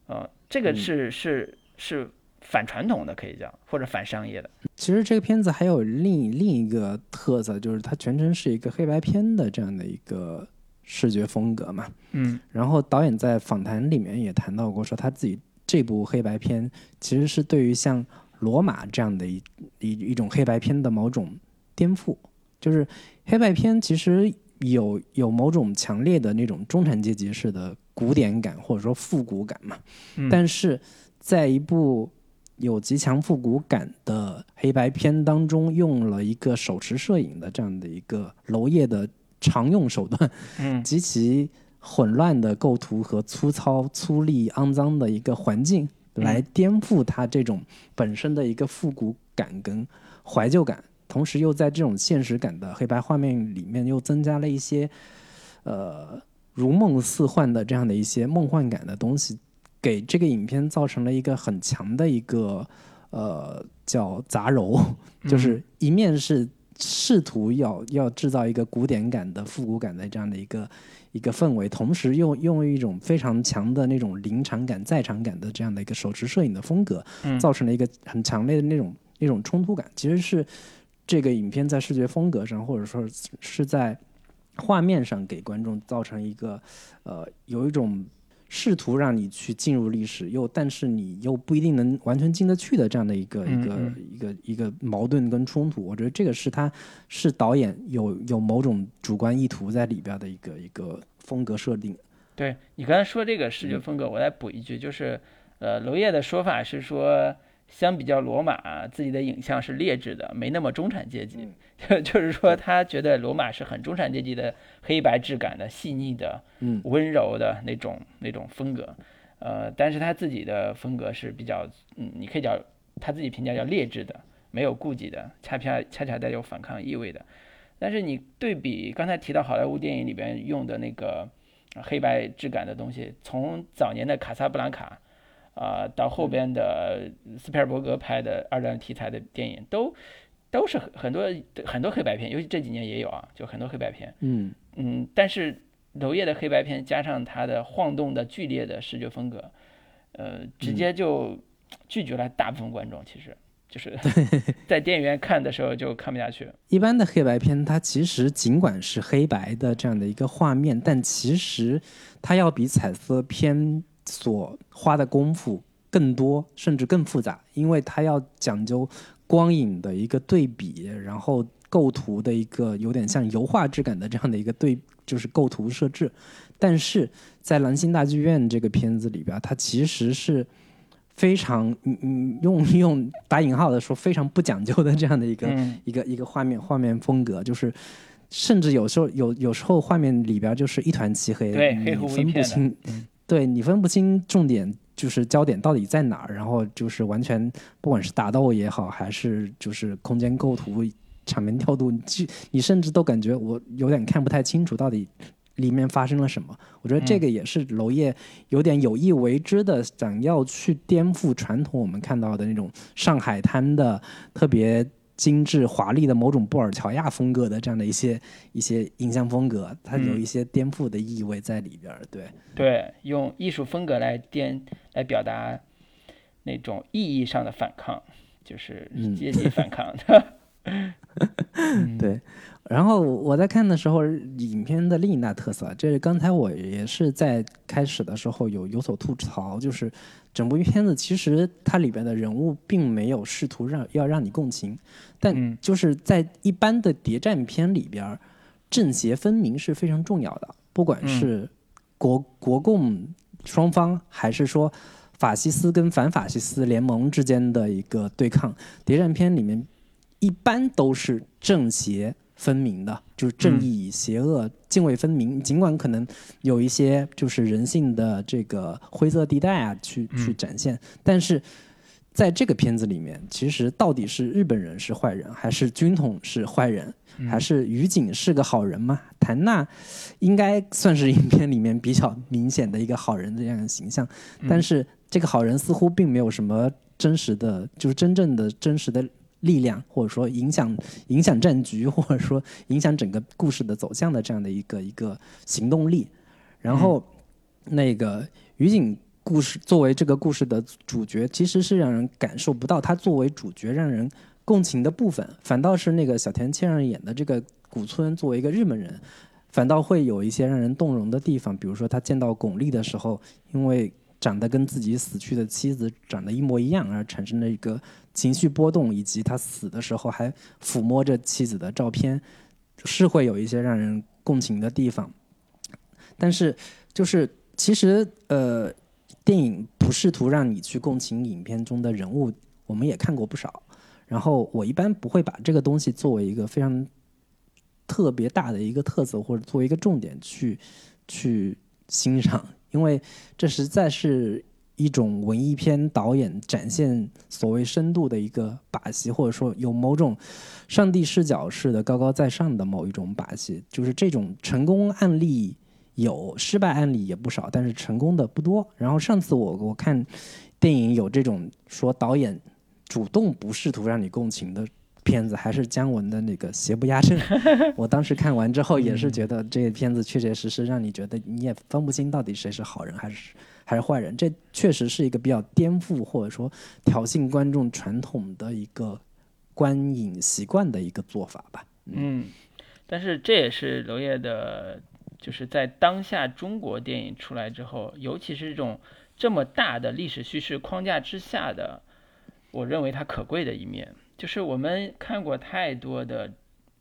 呃，这个是是是反传统的，可以讲或者反商业的。其实这个片子还有另另一个特色，就是它全程是一个黑白片的这样的一个视觉风格嘛。嗯。然后导演在访谈里面也谈到过，说他自己这部黑白片其实是对于像《罗马》这样的一一一种黑白片的某种颠覆，就是黑白片其实。有有某种强烈的那种中产阶级式的古典感，或者说复古感嘛。但是在一部有极强复古感的黑白片当中，用了一个手持摄影的这样的一个娄烨的常用手段，嗯，极其混乱的构图和粗糙、粗粝、肮脏的一个环境，来颠覆他这种本身的一个复古感跟怀旧感。同时，又在这种现实感的黑白画面里面，又增加了一些，呃，如梦似幻的这样的一些梦幻感的东西，给这个影片造成了一个很强的一个，呃，叫杂糅，就是一面是试图要要制造一个古典感的复古感的这样的一个一个氛围，同时又用一种非常强的那种临场感、在场感的这样的一个手持摄影的风格，造成了一个很强烈的那种那种冲突感，其实是。这个影片在视觉风格上，或者说是在画面上，给观众造成一个呃，有一种试图让你去进入历史，又但是你又不一定能完全进得去的这样的一个一个一个一个矛盾跟冲突。我觉得这个是他是导演有有某种主观意图在里边的一个一个风格设定。对你刚才说这个视觉风格，我再补一句，就是呃，娄烨的说法是说。相比较罗马，自己的影像是劣质的，没那么中产阶级。就就是说，他觉得罗马是很中产阶级的黑白质感的、细腻的、温柔的那种那种风格。呃，但是他自己的风格是比较，嗯，你可以叫他自己评价叫劣质的，没有顾忌的，恰恰恰恰带有反抗意味的。但是你对比刚才提到好莱坞电影里边用的那个黑白质感的东西，从早年的《卡萨布兰卡》。啊，到后边的斯皮尔伯格拍的二战题材的电影，都都是很很多很多黑白片，尤其这几年也有啊，就很多黑白片。嗯嗯，但是娄烨的黑白片加上他的晃动的剧烈的视觉风格，呃，直接就拒绝了大部分观众。其实就是 在电影院看的时候就看不下去。一般的黑白片，它其实尽管是黑白的这样的一个画面，但其实它要比彩色片。所花的功夫更多，甚至更复杂，因为它要讲究光影的一个对比，然后构图的一个有点像油画质感的这样的一个对，就是构图设置。但是在蓝星大剧院这个片子里边，它其实是非常嗯嗯用用打引号的说非常不讲究的这样的一个一个一个画面画面风格，就是甚至有时候有有时候画面里边就是一团漆黑，对，黑分不清。对你分不清重点就是焦点到底在哪儿，然后就是完全不管是打斗也好，还是就是空间构图、场面调度，你你甚至都感觉我有点看不太清楚到底里面发生了什么？我觉得这个也是娄烨有点有意为之的，想要去颠覆传统我们看到的那种上海滩的特别精致华丽的某种布尔乔亚风格的这样的一些一些影像风格，它有一些颠覆的意味在里边儿。对对，用艺术风格来颠来表达那种意义上的反抗，就是阶级反抗的。对。然后我在看的时候，影片的另一大特色，这是刚才我也是在开始的时候有有所吐槽，就是整部片子其实它里边的人物并没有试图让要让你共情，但就是在一般的谍战片里边，正邪分明是非常重要的，不管是国国共双方，还是说法西斯跟反法西斯联盟之间的一个对抗，谍战片里面一般都是正邪。分明的，就是正义与邪恶泾渭分明。尽管可能有一些就是人性的这个灰色地带啊，去去展现，但是在这个片子里面，其实到底是日本人是坏人，还是军统是坏人，还是于景是个好人吗？谭娜应该算是影片里面比较明显的一个好人的这样的形象，但是这个好人似乎并没有什么真实的，就是真正的真实的。力量，或者说影响影响战局，或者说影响整个故事的走向的这样的一个一个行动力。然后，那个于景故事作为这个故事的主角，其实是让人感受不到他作为主角让人共情的部分，反倒是那个小田切让演的这个古村作为一个日本人，反倒会有一些让人动容的地方。比如说他见到巩俐的时候，因为长得跟自己死去的妻子长得一模一样，而产生了一个。情绪波动，以及他死的时候还抚摸着妻子的照片，是会有一些让人共情的地方。但是，就是其实，呃，电影不试图让你去共情影片中的人物，我们也看过不少。然后，我一般不会把这个东西作为一个非常特别大的一个特色，或者作为一个重点去去欣赏，因为这实在是。一种文艺片导演展现所谓深度的一个把戏，或者说有某种上帝视角式的高高在上的某一种把戏，就是这种成功案例有，失败案例也不少，但是成功的不多。然后上次我我看电影有这种说导演主动不试图让你共情的片子，还是姜文的那个《邪不压正》。我当时看完之后也是觉得这个片子确确实实让你觉得你也分不清到底谁是好人还是。还是坏人，这确实是一个比较颠覆或者说挑衅观众传统的一个观影习惯的一个做法吧。嗯，但是这也是娄烨的，就是在当下中国电影出来之后，尤其是这种这么大的历史叙事框架之下的，我认为它可贵的一面，就是我们看过太多的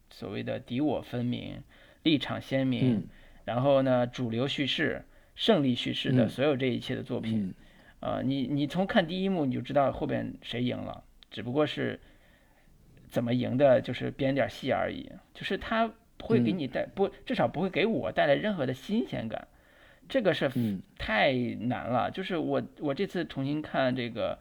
所谓的敌我分明、立场鲜明，然后呢主流叙事。胜利叙事的所有这一切的作品，呃，你你从看第一幕你就知道后边谁赢了，只不过是怎么赢的，就是编点戏而已，就是他不会给你带不，至少不会给我带来任何的新鲜感，这个是太难了。就是我我这次重新看这个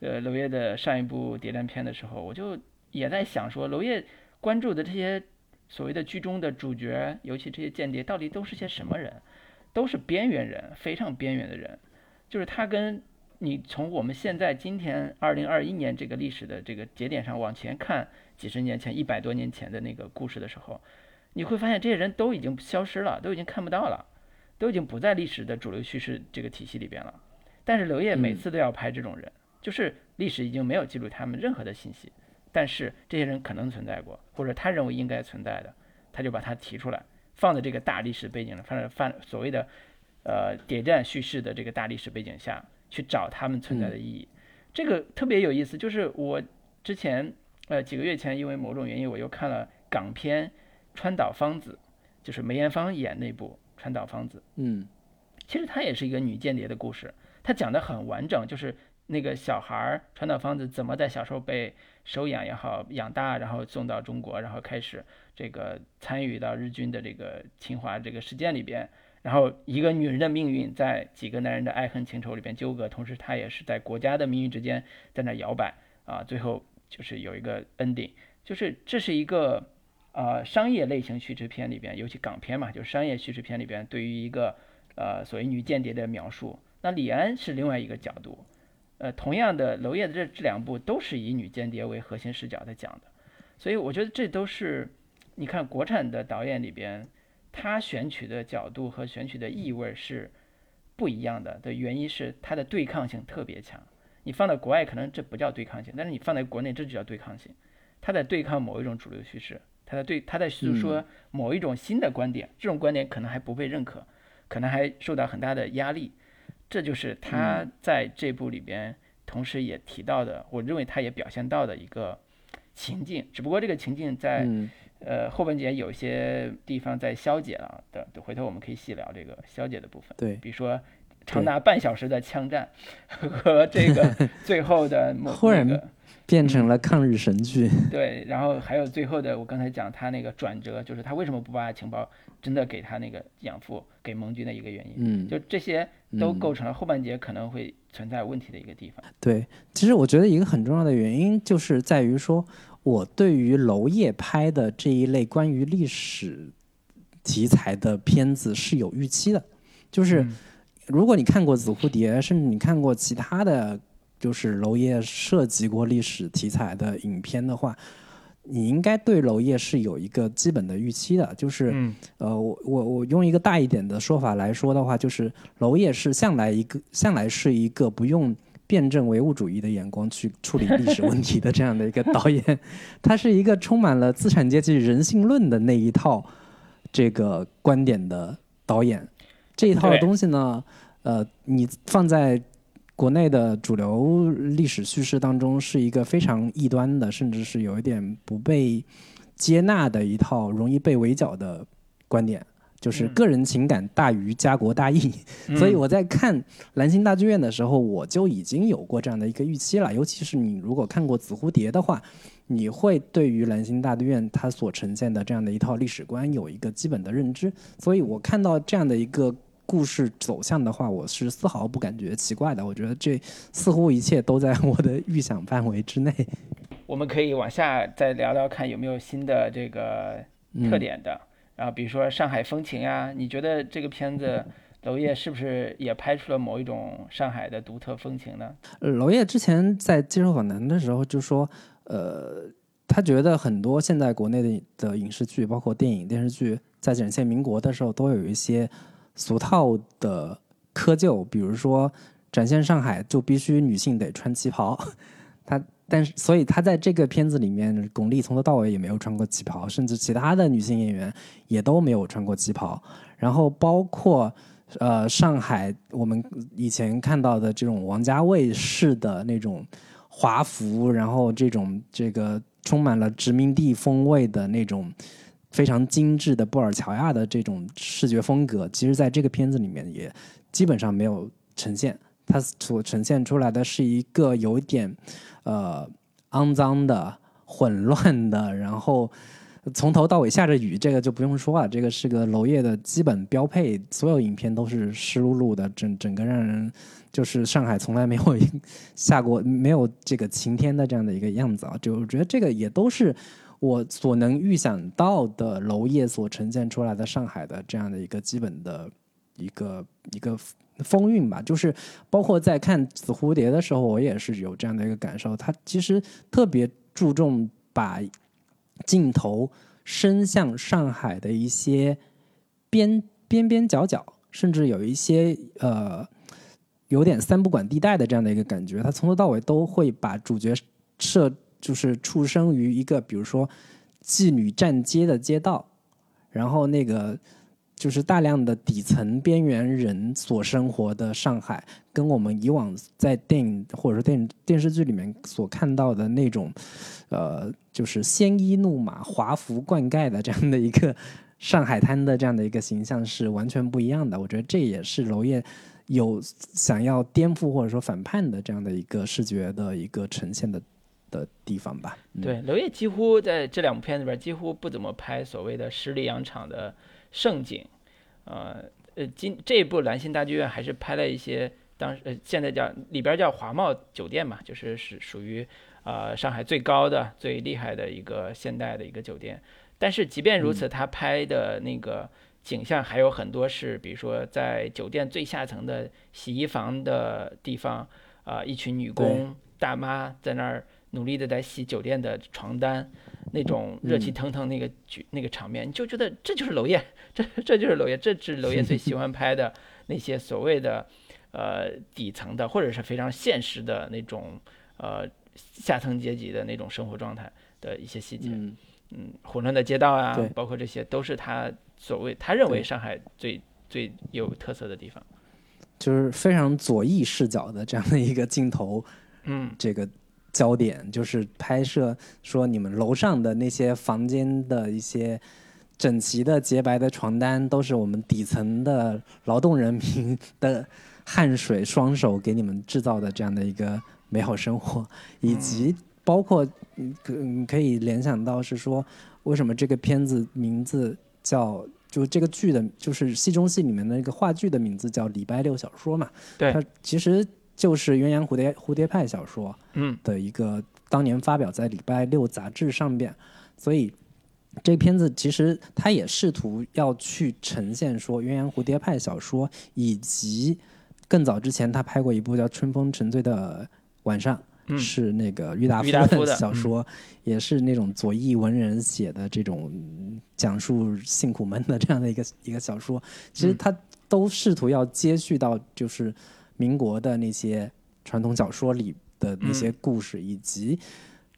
呃娄烨的上一部谍战片的时候，我就也在想说，娄烨关注的这些所谓的剧中的主角，尤其这些间谍，到底都是些什么人？都是边缘人，非常边缘的人，就是他跟你从我们现在今天二零二一年这个历史的这个节点上往前看几十年前、一百多年前的那个故事的时候，你会发现这些人都已经消失了，都已经看不到了，都已经不在历史的主流叙事这个体系里边了。但是刘烨每次都要拍这种人，就是历史已经没有记录他们任何的信息，但是这些人可能存在过，或者他认为应该存在的，他就把它提出来。放在这个大历史背景的，放在放所谓的，呃谍战叙事的这个大历史背景下去找他们存在的意义，这个特别有意思。就是我之前呃几个月前因为某种原因我又看了港片《川岛芳子》，就是梅艳芳演那部《川岛芳子》。嗯，其实它也是一个女间谍的故事，它讲的很完整，就是那个小孩儿川岛芳子怎么在小时候被收养也好养大，然后送到中国，然后开始。这个参与到日军的这个侵华这个事件里边，然后一个女人的命运在几个男人的爱恨情仇里边纠葛，同时她也是在国家的命运之间在那摇摆啊，最后就是有一个 ending，就是这是一个呃商业类型叙事片里边，尤其港片嘛，就是商业叙事片里边对于一个呃所谓女间谍的描述。那李安是另外一个角度，呃，同样的娄烨的这这两部都是以女间谍为核心视角在讲的，所以我觉得这都是你看国产的导演里边，他选取的角度和选取的意味是不一样的。的原因是他的对抗性特别强。你放到国外可能这不叫对抗性，但是你放在国内这就叫对抗性。他在对抗某一种主流叙事，他在对他在诉说某一种新的观点，这种观点可能还不被认可，可能还受到很大的压力。这就是他在这部里边同时也提到的，我认为他也表现到的一个情境。只不过这个情境在呃后半节有一些地方在消解了的，回头我们可以细聊这个消解的部分。对，比如说。长达半小时的枪战 和这个 最后的忽然变成了抗日神剧。对，然后还有最后的，我刚才讲他那个转折，就是他为什么不把情报真的给他那个养父给盟军的一个原因。嗯，就这些都构成了后半节可能会存在问题的一个地方。对，其实我觉得一个很重要的原因就是在于说，我对于娄烨拍的这一类关于历史题材的片子是有预期的，就是。如果你看过《紫蝴蝶》，甚至你看过其他的就是娄烨涉及过历史题材的影片的话，你应该对娄烨是有一个基本的预期的。就是，呃，我我我用一个大一点的说法来说的话，就是娄烨是向来一个向来是一个不用辩证唯物主义的眼光去处理历史问题的这样的一个导演，他是一个充满了资产阶级人性论的那一套这个观点的导演。这一套的东西呢，呃，你放在国内的主流历史叙事当中，是一个非常异端的，甚至是有一点不被接纳的一套容易被围剿的观点，就是个人情感大于家国大义。所以我在看蓝星大剧院的时候，我就已经有过这样的一个预期了。尤其是你如果看过紫蝴蝶的话，你会对于蓝星大剧院它所呈现的这样的一套历史观有一个基本的认知。所以我看到这样的一个。故事走向的话，我是丝毫不感觉奇怪的。我觉得这似乎一切都在我的预想范围之内。我们可以往下再聊聊，看有没有新的这个特点的。然后比如说上海风情啊，你觉得这个片子娄烨是不是也拍出了某一种上海的独特风情呢？娄烨之前在接受访谈的时候就说，呃，他觉得很多现在国内的的影视剧，包括电影、电视剧，在展现民国的时候，都有一些。俗套的窠臼，比如说展现上海就必须女性得穿旗袍，她但是所以她在这个片子里面，巩俐从头到尾也没有穿过旗袍，甚至其他的女性演员也都没有穿过旗袍。然后包括呃上海我们以前看到的这种王家卫式的那种华服，然后这种这个充满了殖民地风味的那种。非常精致的布尔乔亚的这种视觉风格，其实在这个片子里面也基本上没有呈现。它所呈现出来的是一个有点呃肮脏的、混乱的，然后从头到尾下着雨，这个就不用说了。这个是个娄烨的基本标配，所有影片都是湿漉漉的，整整个让人就是上海从来没有 下过没有这个晴天的这样的一个样子啊！就我觉得这个也都是。我所能预想到的娄烨所呈现出来的上海的这样的一个基本的一个一个风韵吧，就是包括在看《紫蝴蝶》的时候，我也是有这样的一个感受。他其实特别注重把镜头伸向上海的一些边边边角角，甚至有一些呃有点三不管地带的这样的一个感觉。他从头到尾都会把主角设。就是出生于一个，比如说妓女站街的街道，然后那个就是大量的底层边缘人所生活的上海，跟我们以往在电影或者说电电视剧里面所看到的那种，呃，就是鲜衣怒马、华服灌溉的这样的一个上海滩的这样的一个形象是完全不一样的。我觉得这也是娄烨有想要颠覆或者说反叛的这样的一个视觉的一个呈现的。的地方吧，对，娄烨几乎在这两部片子里边几乎不怎么拍所谓的十里洋场的盛景，呃呃，今这一部《兰心大剧院》还是拍了一些当时呃现在叫里边叫华贸酒店嘛，就是是属于呃上海最高的最厉害的一个现代的一个酒店，但是即便如此，他拍的那个景象还有很多是，比如说在酒店最下层的洗衣房的地方，啊，一群女工大妈在那儿努力的在洗酒店的床单，那种热气腾腾那个剧那个场面，你就觉得这就是娄烨，这这就是娄烨，这是娄烨最喜欢拍的那些所谓的呃底层的或者是非常现实的那种呃下层阶级的那种生活状态的一些细节。嗯，混乱的街道啊，包括这些，都是他所谓他认为上海最最有特色的地方，就是非常左翼视角的这样的一个镜头。嗯，这个焦点就是拍摄说你们楼上的那些房间的一些整齐的洁白的床单，都是我们底层的劳动人民的汗水双手给你们制造的这样的一个美好生活，以及。包括嗯可以联想到是说，为什么这个片子名字叫就这个剧的，就是戏中戏里面的那个话剧的名字叫《礼拜六小说》嘛？对，它其实就是鸳鸯蝴蝶蝴蝶派小说，嗯，的一个当年发表在《礼拜六》杂志上边，所以这片子其实它也试图要去呈现说鸳鸯蝴蝶派小说，以及更早之前他拍过一部叫《春风沉醉的晚上》。嗯是那个郁达夫的小说，也是那种左翼文人写的这种讲述性苦闷的这样的一个一个小说。其实他都试图要接续到就是民国的那些传统小说里的那些故事，以及，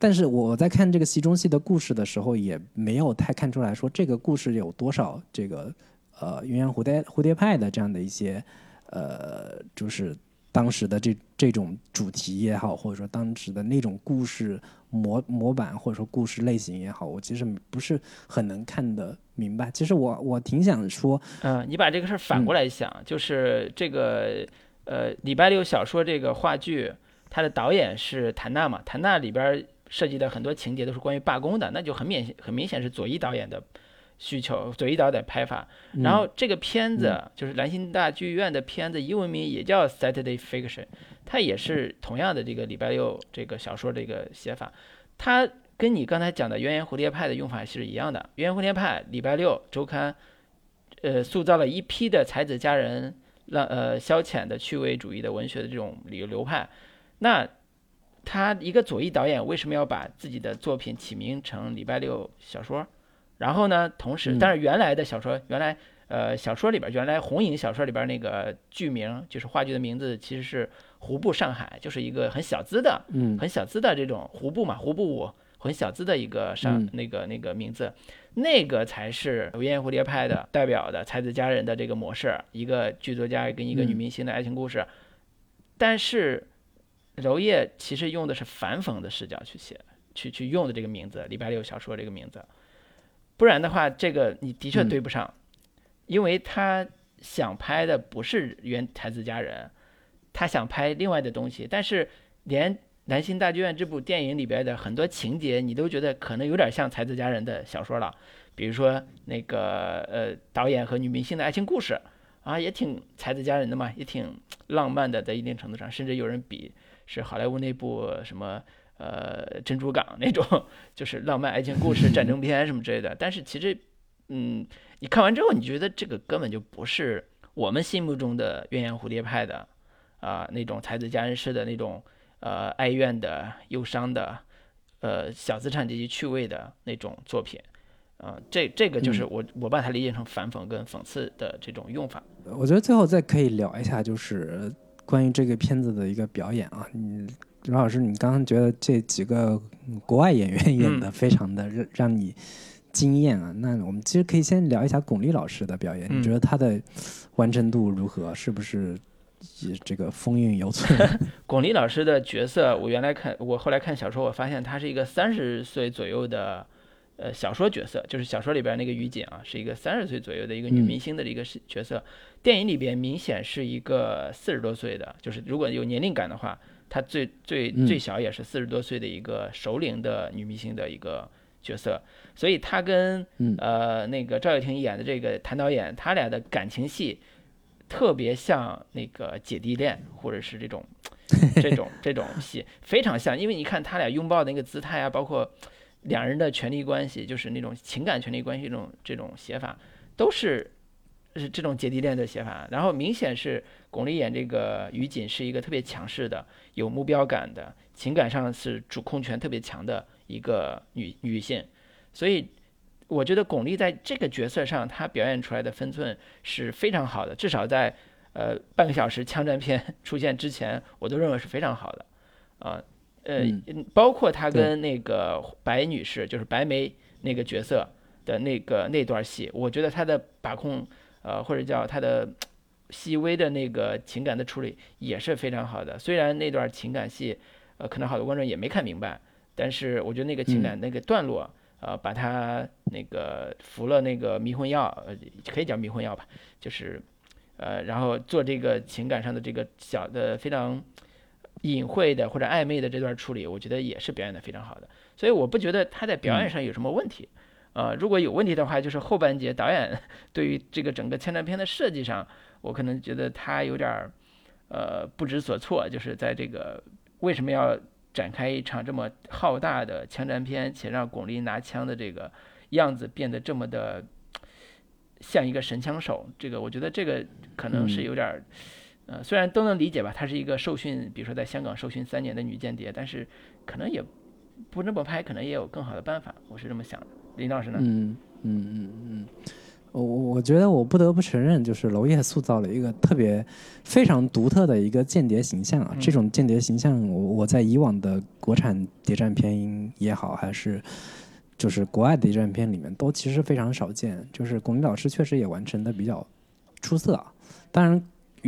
但是我在看这个戏中戏的故事的时候，也没有太看出来说这个故事有多少这个呃鸳鸯蝴蝶蝴蝶派的这样的一些呃就是。当时的这这种主题也好，或者说当时的那种故事模模板，或者说故事类型也好，我其实不是很能看得明白。其实我我挺想说，嗯，你把这个事儿反过来想，就是这个呃礼拜六小说这个话剧，它的导演是谭娜嘛？谭娜里边涉及的很多情节都是关于罢工的，那就很明显很明显是左翼导演的。需求左一导演的拍法，然后这个片子就是兰心大剧院的片子，英文名也叫 Saturday Fiction，它也是同样的这个礼拜六这个小说这个写法，它跟你刚才讲的鸳鸯蝴蝶派的用法是一样的。鸳鸯蝴蝶派礼拜六周刊，呃，塑造了一批的才子佳人，让呃消遣的趣味主义的文学的这种流流派。那他一个左翼导演为什么要把自己的作品起名成礼拜六小说？然后呢？同时，但是原来的小说，原来呃小说里边，原来红影小说里边那个剧名，就是话剧的名字，其实是胡步上海，就是一个很小资的，嗯，很小资的这种胡步嘛，胡步舞，很小资的一个上那个那个名字，那个才是鸳鸯蝴蝶派的代表的才子佳人的这个模式，一个剧作家跟一个女明星的爱情故事。但是娄烨其实用的是反讽的视角去写，去去用的这个名字，礼拜六小说这个名字。不然的话，这个你的确对不上，因为他想拍的不是原才子佳人，他想拍另外的东西。但是连《南星大剧院》这部电影里边的很多情节，你都觉得可能有点像才子佳人的小说了。比如说那个呃导演和女明星的爱情故事啊，也挺才子佳人的嘛，也挺浪漫的，在一定程度上，甚至有人比是好莱坞那部什么。呃，珍珠港那种就是浪漫爱情故事、战争片什么之类的。但是其实，嗯，你看完之后，你觉得这个根本就不是我们心目中的鸳鸯蝴蝶派的啊那种才子佳人式的那种呃哀怨的、忧伤的、呃小资产阶级趣味的那种作品。啊，这这个就是我我把它理解成反讽跟讽刺的这种用法。我觉得最后再可以聊一下，就是关于这个片子的一个表演啊，你。刘老师，你刚刚觉得这几个国外演员演的非常的让让你惊艳啊？那我们其实可以先聊一下巩俐老师的表演，你觉得她的完成度如何？是不是这个风韵犹存？巩俐老师的角色，我原来看，我后来看小说，我发现她是一个三十岁左右的呃小说角色，就是小说里边那个于锦啊，是一个三十岁左右的一个女明星的一个角色。电影里边明显是一个四十多岁的，就是如果有年龄感的话。她最最最小也是四十多岁的一个熟龄的女明星的一个角色，所以她跟呃那个赵又廷演的这个谭导演，他俩的感情戏特别像那个姐弟恋，或者是这种 这种这种戏非常像，因为你看他俩拥抱的那个姿态啊，包括两人的权力关系，就是那种情感权力关系这种这种写法，都是是这种姐弟恋的写法。然后明显是巩俐演这个于锦是一个特别强势的、有目标感的、情感上是主控权特别强的一个女女性，所以我觉得巩俐在这个角色上她表演出来的分寸是非常好的，至少在呃半个小时枪战片 出现之前，我都认为是非常好的啊。呃，包括她跟那个白女士，就是白眉那个角色的那个那段戏，我觉得她的把控，呃，或者叫她的细微的那个情感的处理也是非常好的。虽然那段情感戏，呃，可能好多观众也没看明白，但是我觉得那个情感那个段落，呃，把他那个服了那个迷魂药，呃，可以叫迷魂药吧，就是，呃，然后做这个情感上的这个小的非常。隐晦的或者暧昧的这段处理，我觉得也是表演的非常好的，所以我不觉得他在表演上有什么问题，呃，如果有问题的话，就是后半节导演 对于这个整个枪战片的设计上，我可能觉得他有点儿，呃，不知所措，就是在这个为什么要展开一场这么浩大的枪战片，且让巩俐拿枪的这个样子变得这么的像一个神枪手，这个我觉得这个可能是有点儿。呃，虽然都能理解吧，她是一个受训，比如说在香港受训三年的女间谍，但是可能也不那么拍，可能也有更好的办法，我是这么想的。林老师呢？嗯嗯嗯嗯，我我觉得我不得不承认，就是娄烨塑造了一个特别非常独特的一个间谍形象啊。这种间谍形象，我我在以往的国产谍战片也好，还是就是国外的谍战片里面，都其实非常少见。就是巩俐老师确实也完成的比较出色啊，当然。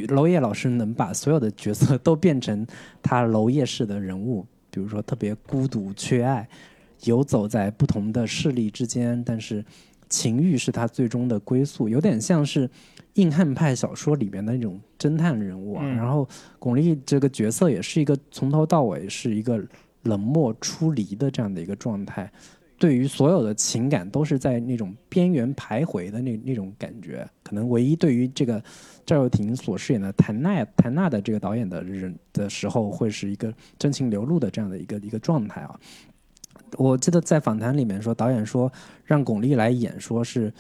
娄烨老师能把所有的角色都变成他娄烨式的人物，比如说特别孤独、缺爱，游走在不同的势力之间，但是情欲是他最终的归宿，有点像是硬汉派小说里面的那种侦探人物啊。然后巩俐这个角色也是一个从头到尾是一个冷漠出离的这样的一个状态。对于所有的情感都是在那种边缘徘徊的那那种感觉，可能唯一对于这个赵又廷所饰演的谭娜谭娜的这个导演的人的时候，会是一个真情流露的这样的一个一个状态啊。我记得在访谈里面说，导演说让巩俐来演，说是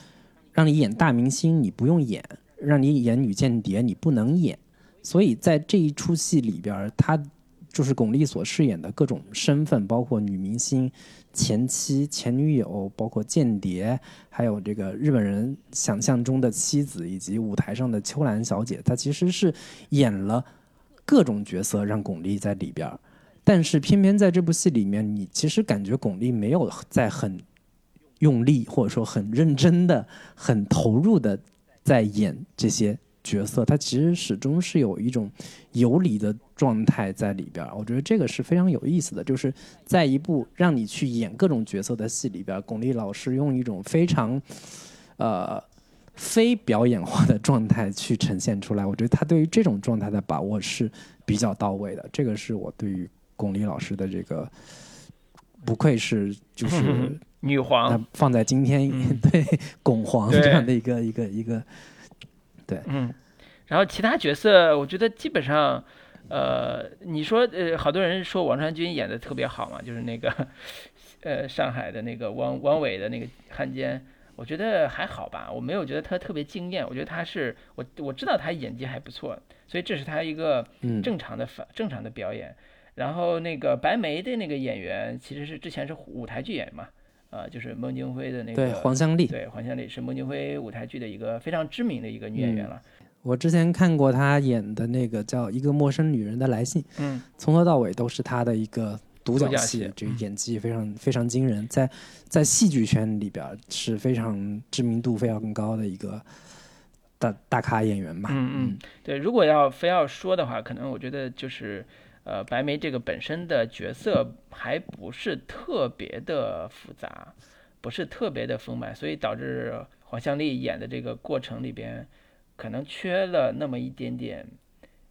让你演大明星你不用演，让你演女间谍你不能演。所以在这一出戏里边，他就是巩俐所饰演的各种身份，包括女明星。前妻、前女友，包括间谍，还有这个日本人想象中的妻子，以及舞台上的秋兰小姐，她其实是演了各种角色，让巩俐在里边。但是偏偏在这部戏里面，你其实感觉巩俐没有在很用力，或者说很认真的、很投入的在演这些。角色他其实始终是有一种游离的状态在里边我觉得这个是非常有意思的，就是在一部让你去演各种角色的戏里边巩俐老师用一种非常呃非表演化的状态去呈现出来。我觉得他对于这种状态的把握是比较到位的。这个是我对于巩俐老师的这个不愧是 就是女皇，放在今天 对巩皇这样的一个一个一个。对，嗯，然后其他角色，我觉得基本上，呃，你说，呃，好多人说王传君演的特别好嘛，就是那个，呃，上海的那个汪汪伟的那个汉奸，我觉得还好吧，我没有觉得他特别惊艳，我觉得他是我我知道他演技还不错，所以这是他一个正常的反正常的表演。然后那个白眉的那个演员，其实是之前是舞台剧演员嘛。呃，就是孟京辉的那个对黄香丽，对黄香丽是孟京辉舞台剧的一个非常知名的一个女演员了。我之前看过她演的那个叫《一个陌生女人的来信》，嗯，从头到尾都是她的一个独角戏，这个演技非常非常惊人，在在戏剧圈里边是非常知名度非常高的一个大大咖演员吧。嗯嗯，对，如果要非要说的话，可能我觉得就是。呃，白眉这个本身的角色还不是特别的复杂，不是特别的丰满，所以导致黄香丽演的这个过程里边，可能缺了那么一点点，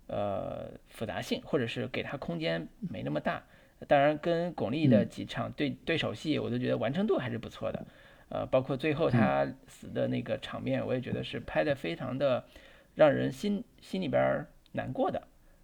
呃，复杂性，或者是给他空间没那么大。当然，跟巩俐的几场对对手戏，我都觉得完成度还是不错的。呃，包括最后他死的那个场面，我也觉得是拍的非常的让人心心里边难过的。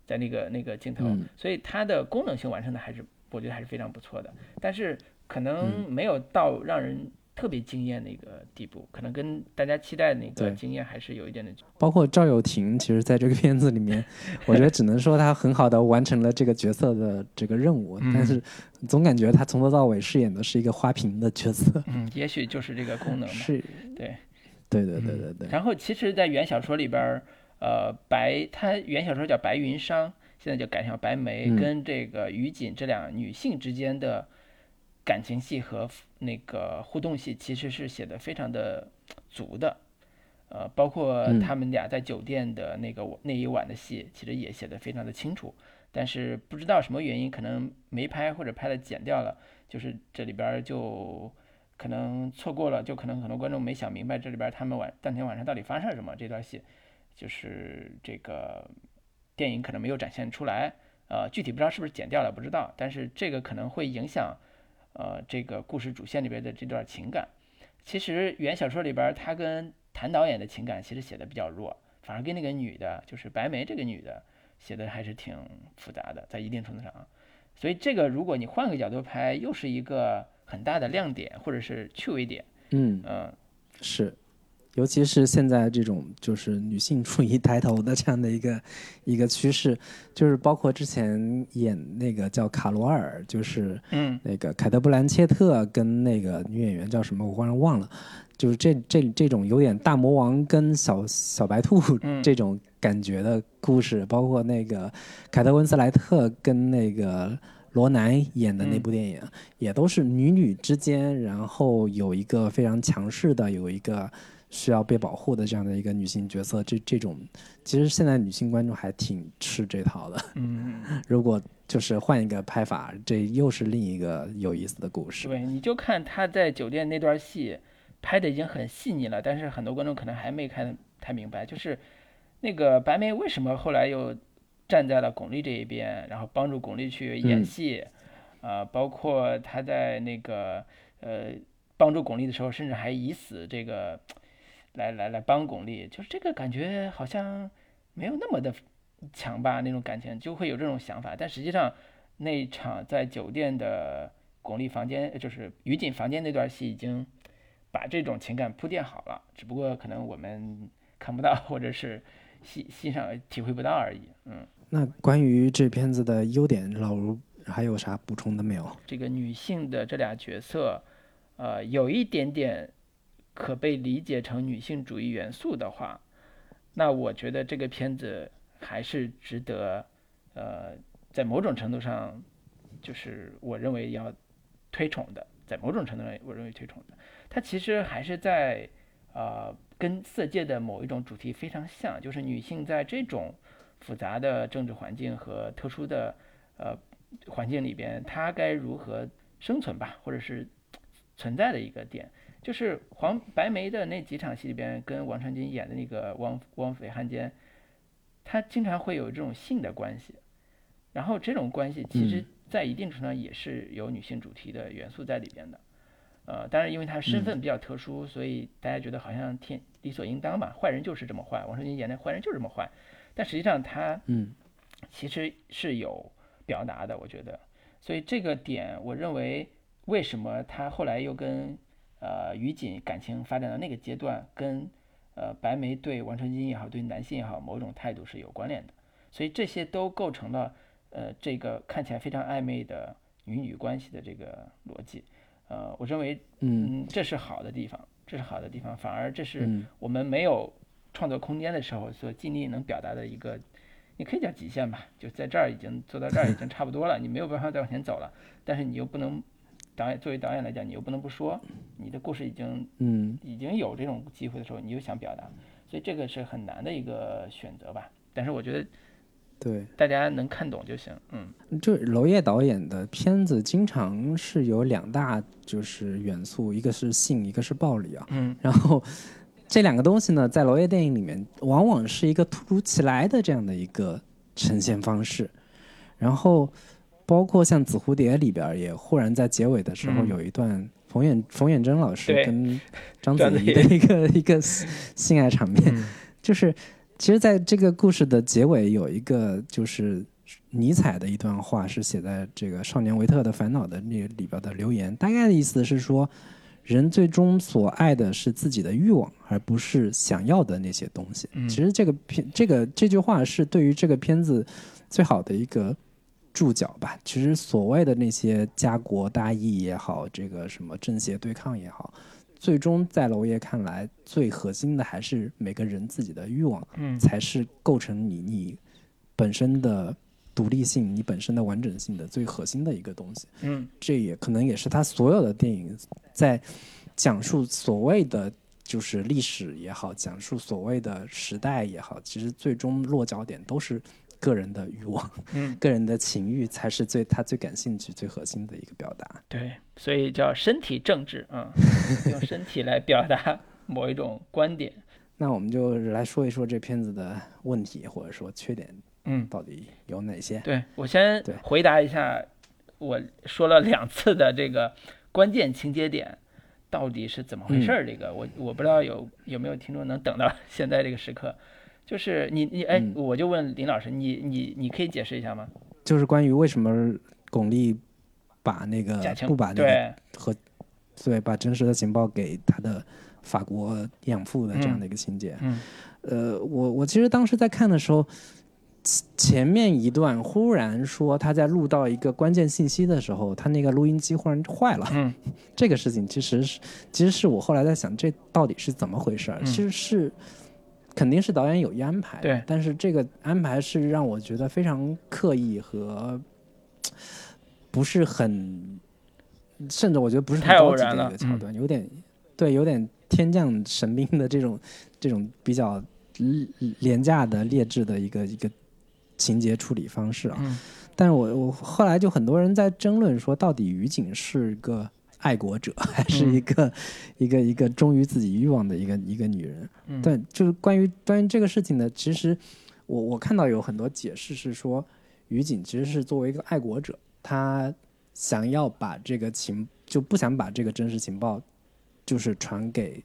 在那个那个镜头，所以它的功能性完成的还是我觉得还是非常不错的。但是可能没有到让人。特别惊艳的一个地步，可能跟大家期待的那个经验还是有一点的。包括赵又廷，其实在这个片子里面，我觉得只能说他很好的完成了这个角色的这个任务，但是总感觉他从头到尾饰演的是一个花瓶的角色。嗯，也许就是这个功能。是，对，对对对对对。然后，其实，在原小说里边，呃，白他原小说叫白云裳，现在就改成白眉，跟这个于锦这两女性之间的。感情戏和那个互动戏其实是写的非常的足的，呃，包括他们俩在酒店的那个那一晚的戏，其实也写的非常的清楚。但是不知道什么原因，可能没拍或者拍了剪掉了，就是这里边就可能错过了，就可能很多观众没想明白这里边他们晚当天晚上到底发生了什么。这段戏就是这个电影可能没有展现出来，呃，具体不知道是不是剪掉了，不知道。但是这个可能会影响。呃，这个故事主线里边的这段情感，其实原小说里边他跟谭导演的情感其实写的比较弱，反而跟那个女的，就是白梅这个女的写的还是挺复杂的，在一定程度上。所以这个如果你换个角度拍，又是一个很大的亮点或者是趣味点。嗯嗯，是。尤其是现在这种就是女性主义抬头的这样的一个 一个趋势，就是包括之前演那个叫卡罗尔，就是嗯那个凯特布兰切特跟那个女演员叫什么我忽然忘了，就是这这这种有点大魔王跟小小白兔这种感觉的故事，包括那个凯特温斯莱特跟那个罗南演的那部电影，也都是女女之间，然后有一个非常强势的有一个。需要被保护的这样的一个女性角色，这这种其实现在女性观众还挺吃这套的。嗯，如果就是换一个拍法，这又是另一个有意思的故事。对，你就看她在酒店那段戏拍的已经很细腻了，但是很多观众可能还没看太明白，就是那个白眉为什么后来又站在了巩俐这一边，然后帮助巩俐去演戏，啊，包括她在那个呃帮助巩俐的时候，甚至还以死这个。来来来帮巩俐，就是这个感觉好像没有那么的强吧，那种感情就会有这种想法。但实际上，那场在酒店的巩俐房间，就是于锦房间那段戏，已经把这种情感铺垫好了，只不过可能我们看不到，或者是欣欣赏体会不到而已。嗯，那关于这片子的优点，老卢还有啥补充的没有？这个女性的这俩角色，呃，有一点点。可被理解成女性主义元素的话，那我觉得这个片子还是值得，呃，在某种程度上，就是我认为要推崇的，在某种程度上，我认为推崇的。它其实还是在，呃，跟《色戒》的某一种主题非常像，就是女性在这种复杂的政治环境和特殊的呃环境里边，她该如何生存吧，或者是存在的一个点。就是黄白眉的那几场戏里边，跟王传君演的那个汪汪匪汉奸，他经常会有这种性的关系，然后这种关系其实在一定程度上也是有女性主题的元素在里边的，呃，当然因为他身份比较特殊，所以大家觉得好像天理所应当吧，坏人就是这么坏，王传君演的坏人就是这么坏，但实际上他嗯。其实是有表达的，我觉得，所以这个点我认为为什么他后来又跟呃，于锦感情发展到那个阶段，跟呃白眉对王传君也好，对男性也好，某种态度是有关联的，所以这些都构成了呃这个看起来非常暧昧的女女关系的这个逻辑。呃，我认为，嗯，这是好的地方，这是好的地方，反而这是我们没有创作空间的时候所尽力能表达的一个，你可以叫极限吧，就在这儿已经做到这儿已经差不多了，你没有办法再往前走了，但是你又不能。导演作为导演来讲，你又不能不说，你的故事已经嗯已经有这种机会的时候，你又想表达，所以这个是很难的一个选择吧。但是我觉得，对大家能看懂就行。嗯，就娄烨导演的片子经常是有两大就是元素，一个是性，一个是暴力啊。嗯，然后这两个东西呢，在娄烨电影里面往往是一个突如其来的这样的一个呈现方式，然后。包括像《紫蝴蝶》里边，也忽然在结尾的时候有一段冯远冯远征老师跟章子怡的一个一个性爱场面，就是其实在这个故事的结尾有一个就是尼采的一段话，是写在这个《少年维特的烦恼》的那里边的留言，大概的意思是说，人最终所爱的是自己的欲望，而不是想要的那些东西。其实这个片，这个这句话是对于这个片子最好的一个注脚吧。其实所谓的那些家国大义也好，这个什么正邪对抗也好。最终，在娄烨看来，最核心的还是每个人自己的欲望，嗯，才是构成你你本身的独立性、你本身的完整性的最核心的一个东西。嗯，这也可能也是他所有的电影在讲述所谓的就是历史也好，讲述所谓的时代也好，其实最终落脚点都是。个人的欲望，嗯，个人的情欲才是最他最感兴趣、最核心的一个表达。对，所以叫身体政治啊，用身体来表达某一种观点。那我们就来说一说这片子的问题或者说缺点，嗯，到底有哪些？对我先回答一下，我说了两次的这个关键情节点到底是怎么回事儿？这个我我不知道有有没有听众能等到现在这个时刻。就是你你哎，我就问林老师，你你你可以解释一下吗？就是关于为什么巩俐把那个不把那个和对把真实的情报给他的法国养父的这样的一个情节。嗯，呃，我我其实当时在看的时候，前面一段忽然说他在录到一个关键信息的时候，他那个录音机忽然坏了。嗯，这个事情其实是其实是我后来在想，这到底是怎么回事？其实是。肯定是导演有意安排，对，但是这个安排是让我觉得非常刻意和不是很，甚至我觉得不是太高级的一个桥段，有点对，有点天降神兵的这种这种比较廉价的劣质的一个一个情节处理方式啊。嗯，但是我我后来就很多人在争论说，到底于景是个。爱国者 还是一个一个一个忠于自己欲望的一个一个女人，但就是关于关于这个事情呢，其实我我看到有很多解释是说，于景其实是作为一个爱国者，他想要把这个情就不想把这个真实情报就是传给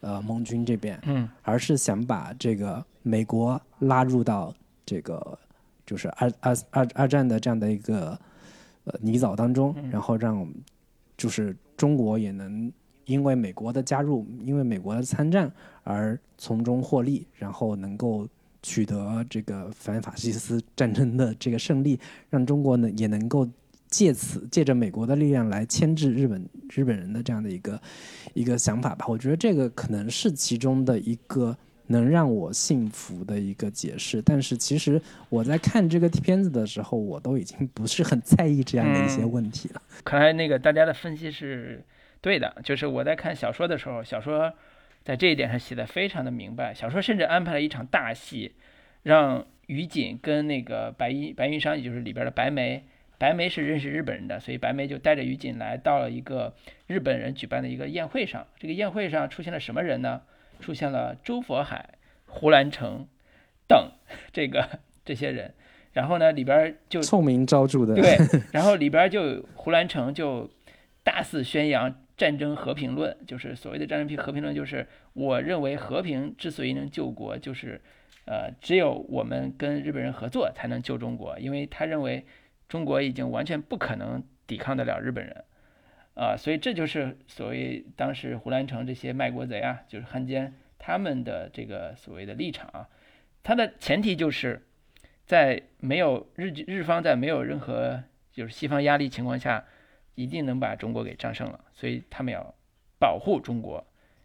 呃盟军这边，嗯，而是想把这个美国拉入到这个就是二二二二战的这样的一个呃泥沼当中，然后让。就是中国也能因为美国的加入，因为美国的参战而从中获利，然后能够取得这个反法西斯战争的这个胜利，让中国呢也能够借此借着美国的力量来牵制日本日本人的这样的一个一个想法吧。我觉得这个可能是其中的一个能让我幸福的一个解释。但是其实我在看这个片子的时候，我都已经不是很在意这样的一些问题了。看来那个大家的分析是对的，就是我在看小说的时候，小说在这一点上写的非常的明白。小说甚至安排了一场大戏，让于锦跟那个白衣白云商，也就是里边的白眉，白眉是认识日本人的，所以白眉就带着于锦来到了一个日本人举办的一个宴会上。这个宴会上出现了什么人呢？出现了周佛海、胡兰成等这个这些人。然后呢，里边就臭名昭著的对，然后里边就胡兰成就大肆宣扬战争和平论，就是所谓的战争和平论，就是我认为和平之所以能救国，就是呃只有我们跟日本人合作才能救中国，因为他认为中国已经完全不可能抵抗得了日本人啊，所以这就是所谓当时胡兰成这些卖国贼啊，就是汉奸他们的这个所谓的立场啊，他的前提就是。在没有日日方在没有任何就是西方压力情况下，一定能把中国给战胜了，所以他们要保护中国，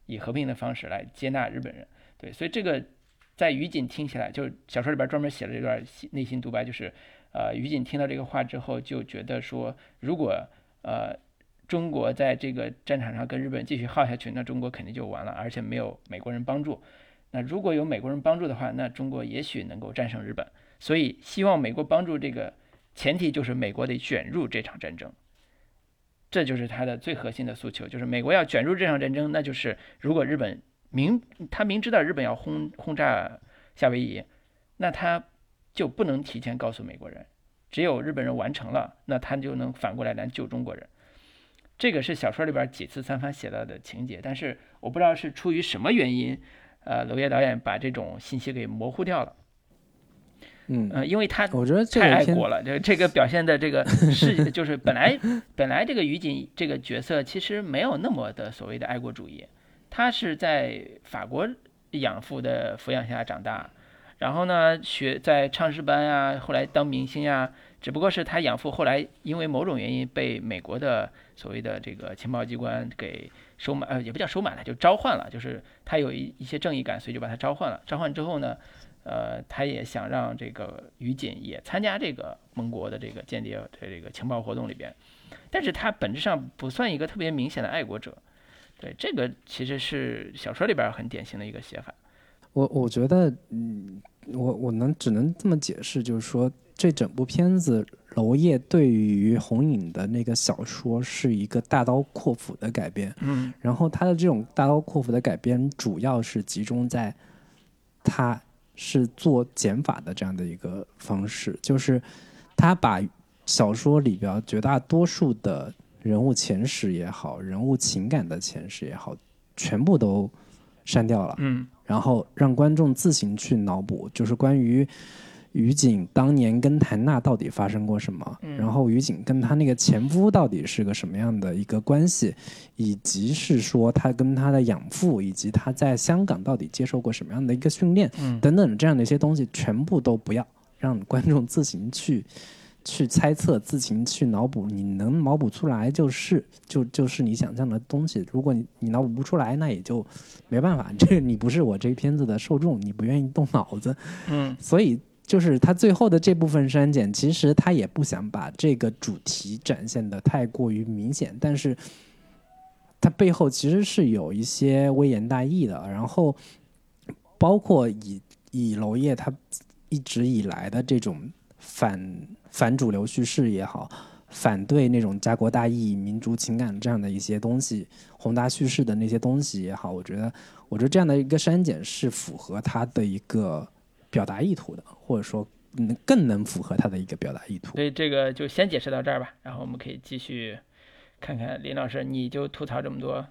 以和平的方式来接纳日本人。对，所以这个在于锦听起来，就小说里边专门写了这段内心独白，就是呃，于锦听到这个话之后，就觉得说，如果呃中国在这个战场上跟日本继续耗下去，那中国肯定就完了，而且没有美国人帮助。那如果有美国人帮助的话，那中国也许能够战胜日本。所以，希望美国帮助这个前提就是美国得卷入这场战争，这就是他的最核心的诉求，就是美国要卷入这场战争，那就是如果日本明他明知道日本要轰轰炸夏威夷，那他就不能提前告诉美国人，只有日本人完成了，那他就能反过来来救中国人。这个是小说里边几次三番写到的情节，但是我不知道是出于什么原因，呃，娄烨导演把这种信息给模糊掉了。嗯呃，因为他我觉得太爱国了，这这个表现的这个 是就是本来本来这个于锦这个角色其实没有那么的所谓的爱国主义，他是在法国养父的抚养下长大，然后呢学在唱诗班啊，后来当明星啊，只不过是他养父后来因为某种原因被美国的所谓的这个情报机关给。收买呃也不叫收买了，就召唤了，就是他有一一些正义感，所以就把他召唤了。召唤之后呢，呃，他也想让这个于锦也参加这个盟国的这个间谍的这个情报活动里边，但是他本质上不算一个特别明显的爱国者。对，这个其实是小说里边很典型的一个写法。我我觉得，嗯，我我能只能这么解释，就是说。这整部片子，娄烨对于红影的那个小说是一个大刀阔斧的改编，嗯，然后他的这种大刀阔斧的改编，主要是集中在，他是做减法的这样的一个方式，就是他把小说里边绝大多数的人物前史也好，人物情感的前史也好，全部都删掉了，嗯，然后让观众自行去脑补，就是关于。于景当年跟谭娜到底发生过什么？然后于景跟他那个前夫到底是个什么样的一个关系？以及是说他跟他的养父，以及他在香港到底接受过什么样的一个训练？等等这样的一些东西，全部都不要，让观众自行去 去猜测，自行去脑补。你能脑补出来就是就就是你想象的东西。如果你你脑补不出来，那也就没办法。这个你不是我这片子的受众，你不愿意动脑子。嗯，所以。就是他最后的这部分删减，其实他也不想把这个主题展现的太过于明显，但是，他背后其实是有一些微言大义的。然后，包括以以娄烨他一直以来的这种反反主流叙事也好，反对那种家国大义、民族情感这样的一些东西、宏大叙事的那些东西也好，我觉得，我觉得这样的一个删减是符合他的一个。表达意图的，或者说能更能符合他的一个表达意图。所以这个就先解释到这儿吧，然后我们可以继续看看林老师，你就吐槽这么多，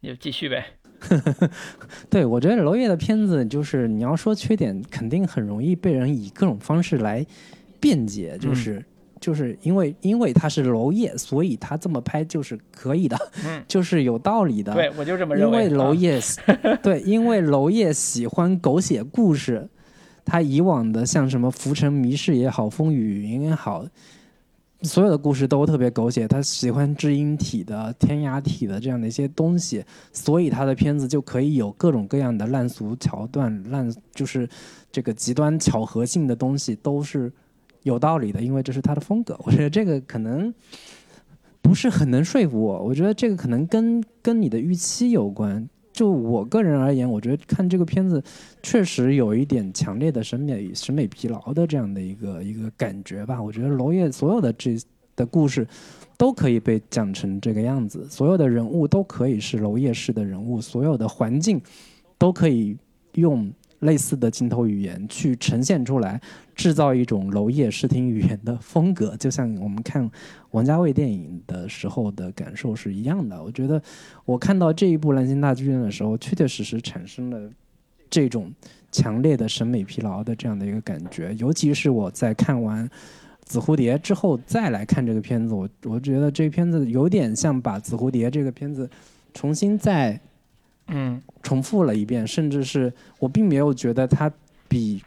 你就继续呗。对，我觉得娄烨的片子就是你要说缺点，肯定很容易被人以各种方式来辩解，就是就是因为因为他是娄烨，所以他这么拍就是可以的，就是有道理的。对，我就这么认为。因为娄烨，对，因为娄烨喜欢狗血故事。他以往的像什么《浮沉迷事》也好，《风雨云》也好，所有的故事都特别狗血。他喜欢知音体的、天涯体的这样的一些东西，所以他的片子就可以有各种各样的烂俗桥段、烂就是这个极端巧合性的东西，都是有道理的，因为这是他的风格。我觉得这个可能不是很能说服我。我觉得这个可能跟跟你的预期有关。就我个人而言，我觉得看这个片子确实有一点强烈的审美审美疲劳的这样的一个一个感觉吧。我觉得娄烨所有的这的故事都可以被讲成这个样子，所有的人物都可以是娄烨式的人物，所有的环境都可以用。类似的镜头语言去呈现出来，制造一种娄烨视听语言的风格，就像我们看王家卫电影的时候的感受是一样的。我觉得我看到这一部《蓝星大剧院》的时候，确确实实产生了这种强烈的审美疲劳的这样的一个感觉。尤其是我在看完《紫蝴蝶》之后再来看这个片子，我我觉得这片子有点像把《紫蝴蝶》这个片子重新再。嗯，重复了一遍，甚至是我并没有觉得它比《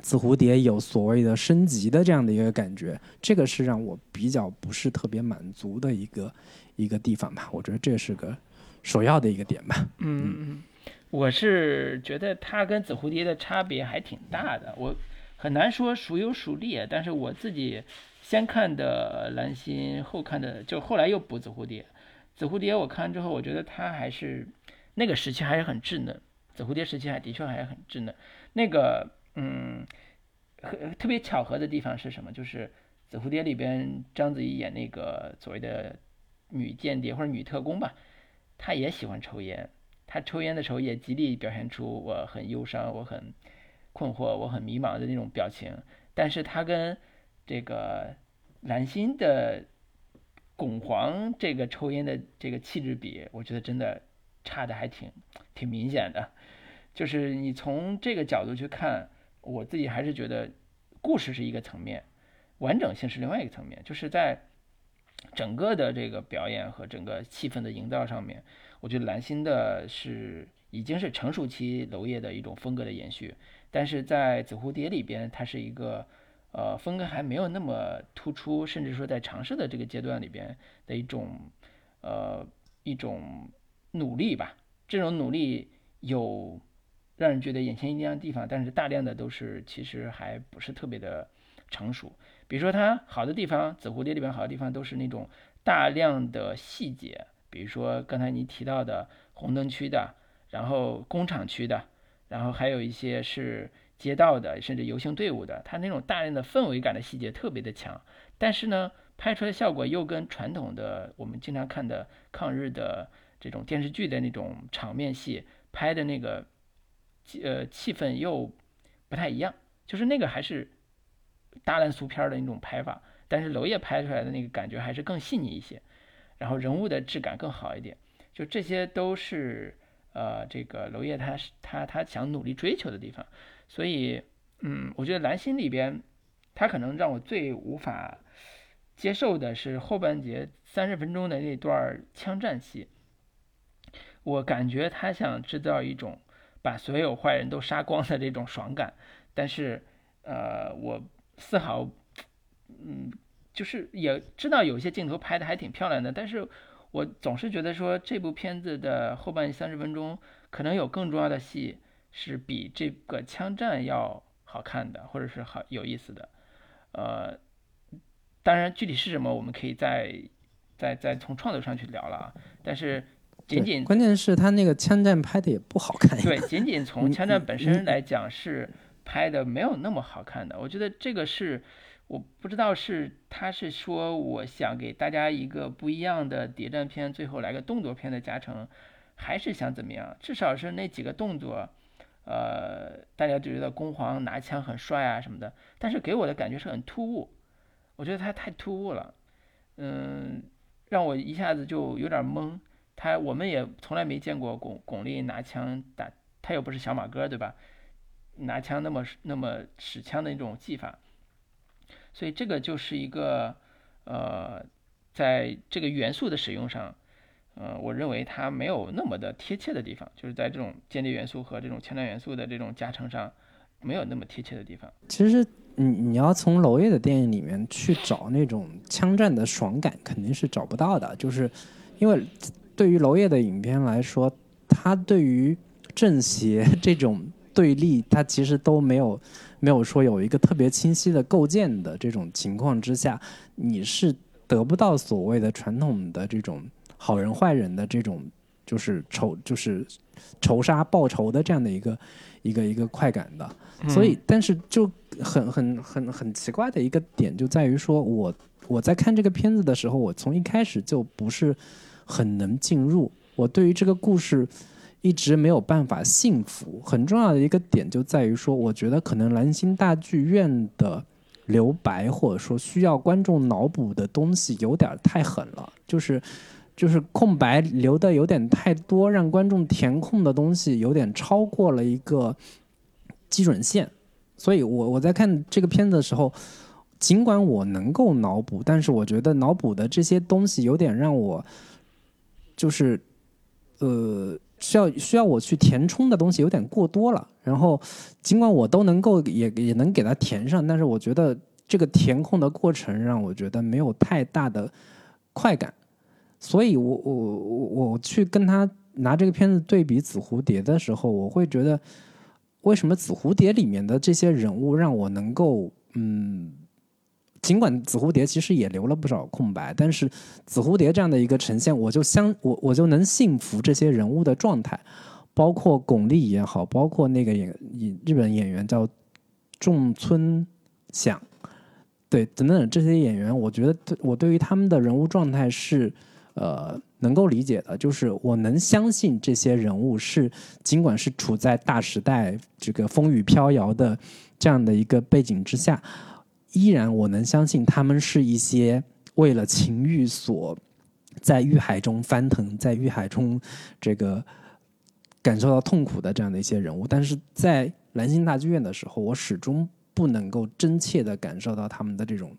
紫蝴蝶》有所谓的升级的这样的一个感觉，这个是让我比较不是特别满足的一个一个地方吧。我觉得这是个首要的一个点吧。嗯嗯，我是觉得它跟《紫蝴蝶》的差别还挺大的，我很难说孰优孰劣，但是我自己先看的《蓝心》，后看的就后来又补《紫蝴蝶》，《紫蝴蝶》我看完之后，我觉得它还是。那个时期还是很稚嫩，紫蝴蝶时期还的确还是很稚嫩。那个，嗯，特别巧合的地方是什么？就是紫蝴蝶里边章子怡演那个所谓的女间谍或者女特工吧，她也喜欢抽烟。她抽烟的时候也极力表现出我很忧伤、我很困惑、我很迷茫的那种表情。但是她跟这个蓝心的巩皇这个抽烟的这个气质比，我觉得真的。差的还挺挺明显的，就是你从这个角度去看，我自己还是觉得故事是一个层面，完整性是另外一个层面，就是在整个的这个表演和整个气氛的营造上面，我觉得蓝星的是已经是成熟期娄烨的一种风格的延续，但是在紫蝴蝶里边，它是一个呃风格还没有那么突出，甚至说在尝试的这个阶段里边的一种呃一种努力吧，这种努力有。让人觉得眼前一亮的地方，但是大量的都是其实还不是特别的成熟。比如说它好的地方，《紫蝴蝶》里边好的地方都是那种大量的细节，比如说刚才你提到的红灯区的，然后工厂区的，然后还有一些是街道的，甚至游行队伍的，它那种大量的氛围感的细节特别的强。但是呢，拍出来的效果又跟传统的我们经常看的抗日的这种电视剧的那种场面戏拍的那个。呃，气氛又不太一样，就是那个还是大烂俗片的那种拍法，但是娄烨拍出来的那个感觉还是更细腻一些，然后人物的质感更好一点，就这些都是呃，这个娄烨他他他想努力追求的地方，所以嗯，我觉得蓝心里边他可能让我最无法接受的是后半节三十分钟的那段枪战戏，我感觉他想制造一种。把所有坏人都杀光的这种爽感，但是，呃，我丝毫，嗯，就是也知道有些镜头拍的还挺漂亮的，但是我总是觉得说这部片子的后半三十分钟可能有更重要的戏是比这个枪战要好看的，或者是好有意思的，呃，当然具体是什么，我们可以再再再从创作上去聊了啊，但是。仅仅关键是他那个枪战拍的也不好看。对，仅仅从枪战本身来讲是拍的没有那么好看的。我觉得这个是我不知道是他是说我想给大家一个不一样的谍战片，最后来个动作片的加成，还是想怎么样？至少是那几个动作，呃，大家就觉得宫皇拿枪很帅啊什么的，但是给我的感觉是很突兀。我觉得他太突兀了，嗯，让我一下子就有点懵。他我们也从来没见过巩巩俐拿枪打，他又不是小马哥，对吧？拿枪那么那么使枪的那种技法，所以这个就是一个呃，在这个元素的使用上，呃，我认为它没有那么的贴切的地方，就是在这种间谍元素和这种枪战元素的这种加成上，没有那么贴切的地方。其实你你要从娄烨的电影里面去找那种枪战的爽感，肯定是找不到的，就是因为。对于娄烨的影片来说，他对于正邪这种对立，他其实都没有没有说有一个特别清晰的构建的这种情况之下，你是得不到所谓的传统的这种好人坏人的这种就是仇就是仇杀报仇的这样的一个一个一个快感的。所以，但是就很很很很奇怪的一个点就在于说，我我在看这个片子的时候，我从一开始就不是。很能进入，我对于这个故事一直没有办法信服。很重要的一个点就在于说，我觉得可能蓝星大剧院的留白或者说需要观众脑补的东西有点太狠了，就是就是空白留的有点太多，让观众填空的东西有点超过了一个基准线。所以我我在看这个片子的时候，尽管我能够脑补，但是我觉得脑补的这些东西有点让我。就是，呃，需要需要我去填充的东西有点过多了。然后，尽管我都能够也也能给它填上，但是我觉得这个填空的过程让我觉得没有太大的快感。所以我我我我去跟他拿这个片子对比《紫蝴蝶》的时候，我会觉得，为什么《紫蝴蝶》里面的这些人物让我能够嗯。尽管紫蝴蝶其实也留了不少空白，但是紫蝴蝶这样的一个呈现，我就相我我就能信服这些人物的状态，包括巩俐也好，包括那个演演日本演员叫仲村响，对等等这些演员，我觉得我对于他们的人物状态是呃能够理解的，就是我能相信这些人物是尽管是处在大时代这个风雨飘摇的这样的一个背景之下。依然，我能相信他们是一些为了情欲所在欲海中翻腾，在欲海中这个感受到痛苦的这样的一些人物。但是在蓝星大剧院的时候，我始终不能够真切的感受到他们的这种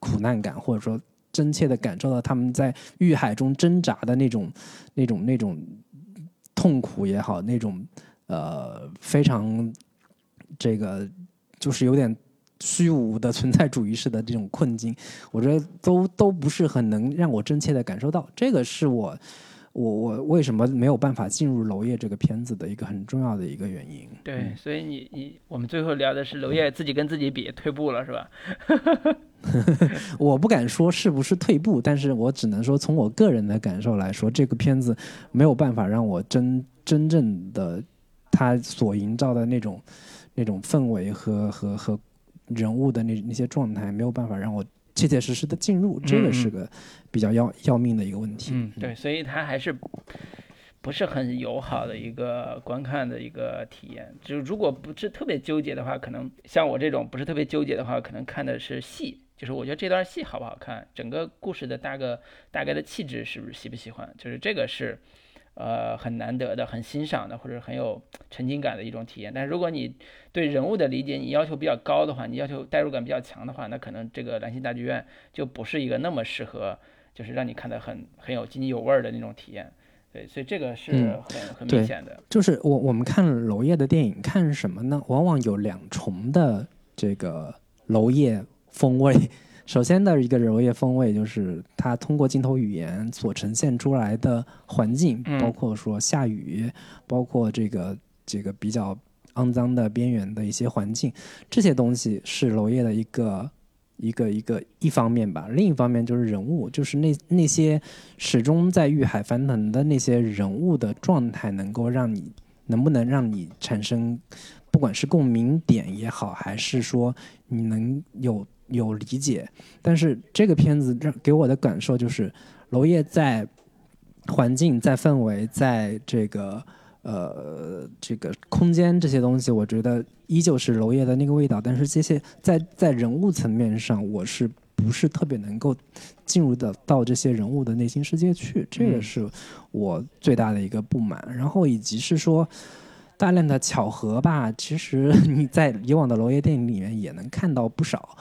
苦难感，或者说真切的感受到他们在欲海中挣扎的那种、那种、那种痛苦也好，那种呃非常这个就是有点虚无的存在主义式的这种困境，我觉得都都不是很能让我真切的感受到。这个是我。我我为什么没有办法进入娄烨这个片子的一个很重要的一个原因？对，所以你你我们最后聊的是娄烨自己跟自己比退步了是吧？我不敢说是不是退步，但是我只能说从我个人的感受来说，这个片子没有办法让我真真正的他所营造的那种那种氛围和和和人物的那那些状态，没有办法让我。切切实实的进入，这个是个比较要要命的一个问题。嗯，对，所以它还是不是很友好的一个观看的一个体验。就如果不是特别纠结的话，可能像我这种不是特别纠结的话，可能看的是戏，就是我觉得这段戏好不好看，整个故事的大个大概的气质是不是喜不喜欢，就是这个是。呃，很难得的、很欣赏的，或者很有沉浸感的一种体验。但是如果你对人物的理解你要求比较高的话，你要求代入感比较强的话，那可能这个兰心大剧院就不是一个那么适合，就是让你看得很很有津津有味的那种体验。对，所以这个是很很明显的。就是我我们看娄烨的电影，看什么呢？往往有两重的这个娄烨风味。首先的一个柔叶风味，就是它通过镜头语言所呈现出来的环境，包括说下雨，包括这个这个比较肮脏的边缘的一些环境，这些东西是娄烨的一个一个一个一方面吧。另一方面就是人物，就是那那些始终在欲海翻腾的那些人物的状态，能够让你能不能让你产生，不管是共鸣点也好，还是说你能有。有理解，但是这个片子让给我的感受就是，娄烨在环境、在氛围、在这个呃这个空间这些东西，我觉得依旧是娄烨的那个味道。但是这些在在人物层面上，我是不是特别能够进入的到这些人物的内心世界去？这个是我最大的一个不满。然后以及是说大量的巧合吧，其实 你在以往的娄烨电影里面也能看到不少。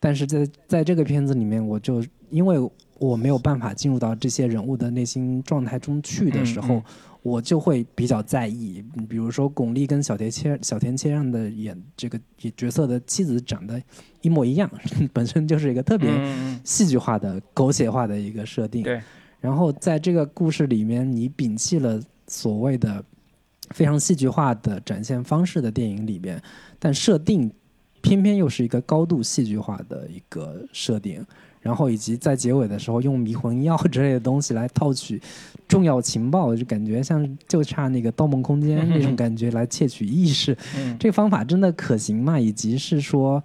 但是在在这个片子里面，我就因为我没有办法进入到这些人物的内心状态中去的时候，我就会比较在意。比如说巩俐跟小田切小田切让的演这个角色的妻子长得一模一样，本身就是一个特别戏剧化的狗血化的一个设定。对。然后在这个故事里面，你摒弃了所谓的非常戏剧化的展现方式的电影里边，但设定。偏偏又是一个高度戏剧化的一个设定，然后以及在结尾的时候用迷魂药之类的东西来套取重要情报，就感觉像就差那个《盗梦空间》那种感觉来窃取意识。这个方法真的可行吗？以及是说，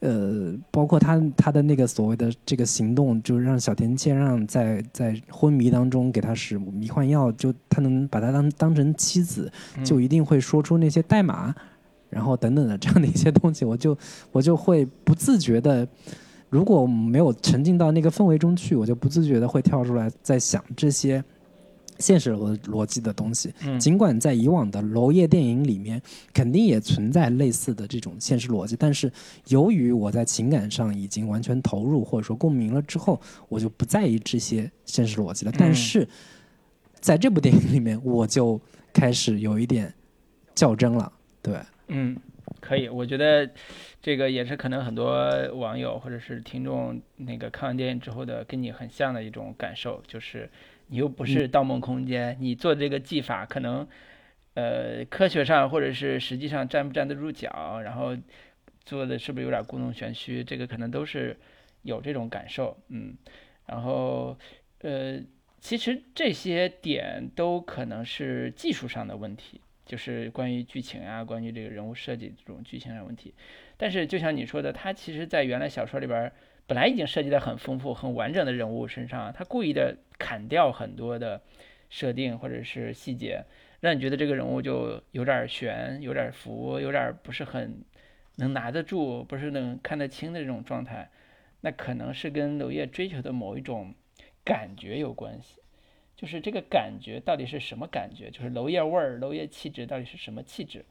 呃，包括他他的那个所谓的这个行动，就是让小田切让在在昏迷当中给他使迷幻药，就他能把他当当成妻子，就一定会说出那些代码。然后等等的这样的一些东西，我就我就会不自觉的，如果没有沉浸到那个氛围中去，我就不自觉的会跳出来在想这些现实逻逻辑的东西。尽管在以往的娄烨电影里面，肯定也存在类似的这种现实逻辑，但是由于我在情感上已经完全投入或者说共鸣了之后，我就不在意这些现实逻辑了。但是在这部电影里面，我就开始有一点较真了，对。嗯，可以，我觉得这个也是可能很多网友或者是听众那个看完电影之后的跟你很像的一种感受，就是你又不是《盗梦空间》，你做这个技法可能呃科学上或者是实际上站不站得住脚，然后做的是不是有点故弄玄虚，这个可能都是有这种感受，嗯，然后呃其实这些点都可能是技术上的问题。就是关于剧情啊，关于这个人物设计这种剧情上问题，但是就像你说的，他其实在原来小说里边本来已经设计的很丰富、很完整的人物身上，他故意的砍掉很多的设定或者是细节，让你觉得这个人物就有点悬、有点浮、有点不是很能拿得住、不是能看得清的这种状态，那可能是跟娄烨追求的某一种感觉有关系。就是这个感觉到底是什么感觉？就是娄烨味儿、娄烨气质到底是什么气质？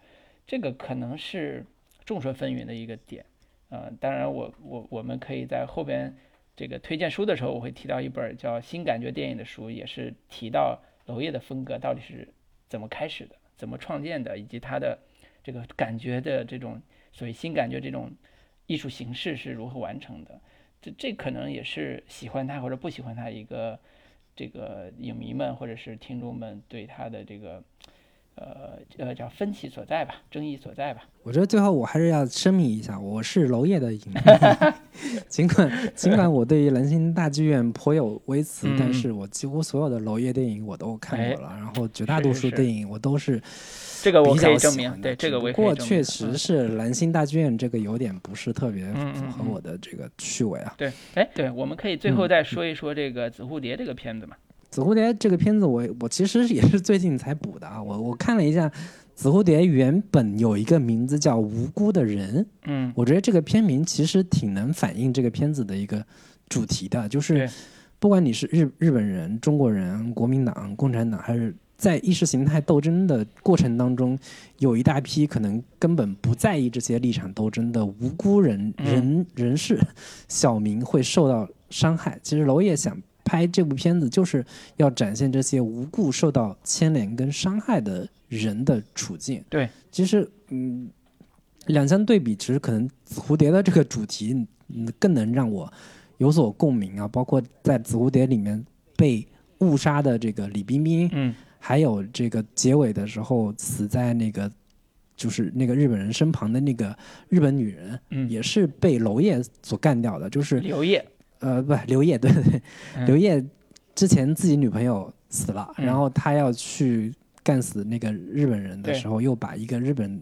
这个可能是众说纷纭的一个点。呃，当然我我我们可以在后边这个推荐书的时候，我会提到一本叫《新感觉电影》的书，也是提到娄烨的风格到底是怎么开始的，怎么创建的，以及他的这个感觉的这种所谓新感觉这种艺术形式是如何完成的。这这可能也是喜欢他或者不喜欢他一个这个影迷们或者是听众们对他的这个。呃呃，叫分歧所在吧，争议所在吧。我觉得最后我还是要声明一下，我是娄烨的影迷。尽管尽管我对于兰心大剧院颇有微词，但是我几乎所有的娄烨电影我都看过了，然后绝大多数电影我都是这个我可以证明。对这个我，不过确实是蓝星大剧院这个有点不是特别符合我的这个趣味啊。对，哎，对，我们可以最后再说一说这个《紫蝴蝶》这个片子嘛。紫蝴蝶这个片子，我我其实也是最近才补的啊。我我看了一下，紫蝴蝶原本有一个名字叫《无辜的人》。嗯，我觉得这个片名其实挺能反映这个片子的一个主题的，就是不管你是日日本人、中国人、国民党、共产党，还是在意识形态斗争的过程当中，有一大批可能根本不在意这些立场斗争的无辜人人人士、小民会受到伤害。其实娄烨想。拍这部片子就是要展现这些无故受到牵连跟伤害的人的处境。对，其实嗯，两相对比，其实可能紫蝴蝶的这个主题更能让我有所共鸣啊。包括在紫蝴蝶里面被误杀的这个李冰冰，嗯，还有这个结尾的时候死在那个就是那个日本人身旁的那个日本女人，嗯，也是被娄烨所干掉的，就是刘烨。呃，不，刘烨，对对对，刘烨之前自己女朋友死了，然后他要去干死那个日本人的时候，又把一个日本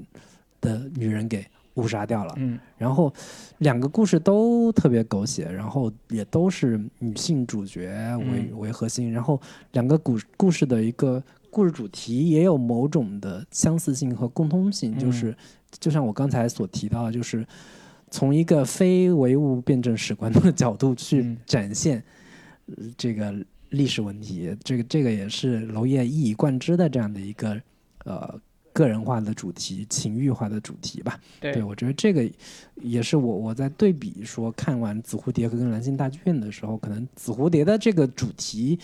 的女人给误杀掉了。嗯，然后两个故事都特别狗血，然后也都是女性主角为为核心，然后两个故故事的一个故事主题也有某种的相似性和共通性，就是就像我刚才所提到的，就是。从一个非唯物辩证史观的角度去展现这个历史问题，这个这个也是娄烨一以贯之的这样的一个呃个人化的主题、情欲化的主题吧。对，我觉得这个也是我我在对比说看完《紫蝴蝶》和《跟蓝星大剧院》的时候，可能《紫蝴蝶》的这个主题。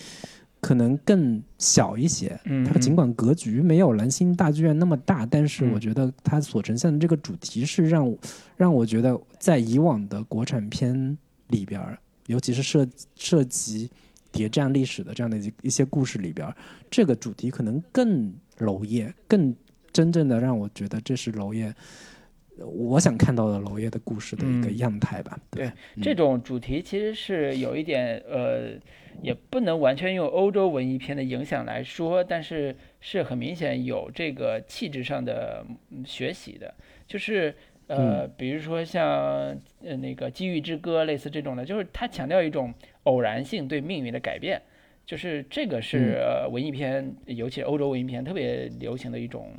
可能更小一些，它尽管格局没有蓝星大剧院那么大，但是我觉得它所呈现的这个主题是让让我觉得在以往的国产片里边，尤其是涉涉及谍战历史的这样的一一些故事里边，这个主题可能更娄烨，更真正的让我觉得这是娄烨。我想看到的娄烨的故事的一个样态吧。对，这种主题其实是有一点呃。也不能完全用欧洲文艺片的影响来说，但是是很明显有这个气质上的学习的，就是呃，比如说像呃那个《机遇之歌》类似这种的，就是它强调一种偶然性对命运的改变，就是这个是文艺片，尤其是欧洲文艺片特别流行的一种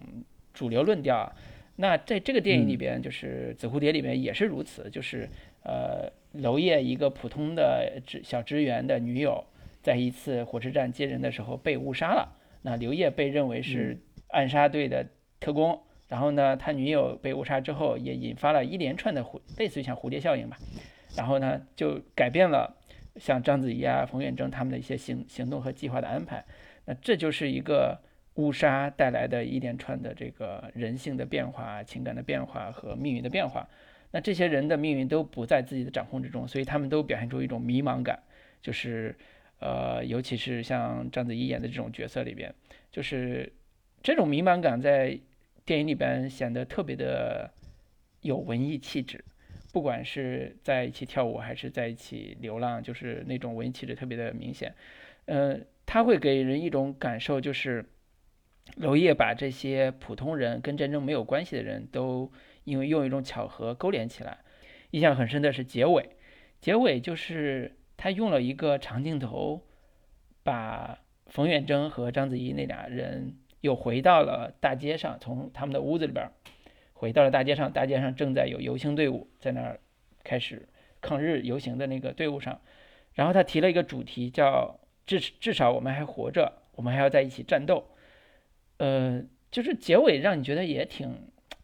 主流论调。那在这个电影里边，就是《紫蝴蝶》里边也是如此，就是呃。娄烨一个普通的职小职员的女友，在一次火车站接人的时候被误杀了。那刘烨被认为是暗杀队的特工，然后呢，他女友被误杀之后，也引发了一连串的蝴类似于像蝴蝶效应吧。然后呢，就改变了像章子怡啊、冯远征他们的一些行行动和计划的安排。那这就是一个误杀带来的一连串的这个人性的变化、情感的变化和命运的变化。那这些人的命运都不在自己的掌控之中，所以他们都表现出一种迷茫感，就是，呃，尤其是像章子怡演的这种角色里边，就是这种迷茫感在电影里边显得特别的有文艺气质，不管是在一起跳舞还是在一起流浪，就是那种文艺气质特别的明显。呃，他会给人一种感受，就是娄烨把这些普通人跟战争没有关系的人都。因为用一种巧合勾连起来，印象很深的是结尾，结尾就是他用了一个长镜头，把冯远征和章子怡那俩人又回到了大街上，从他们的屋子里边回到了大街上，大街上正在有游行队伍在那儿开始抗日游行的那个队伍上，然后他提了一个主题叫至至少我们还活着，我们还要在一起战斗，呃，就是结尾让你觉得也挺。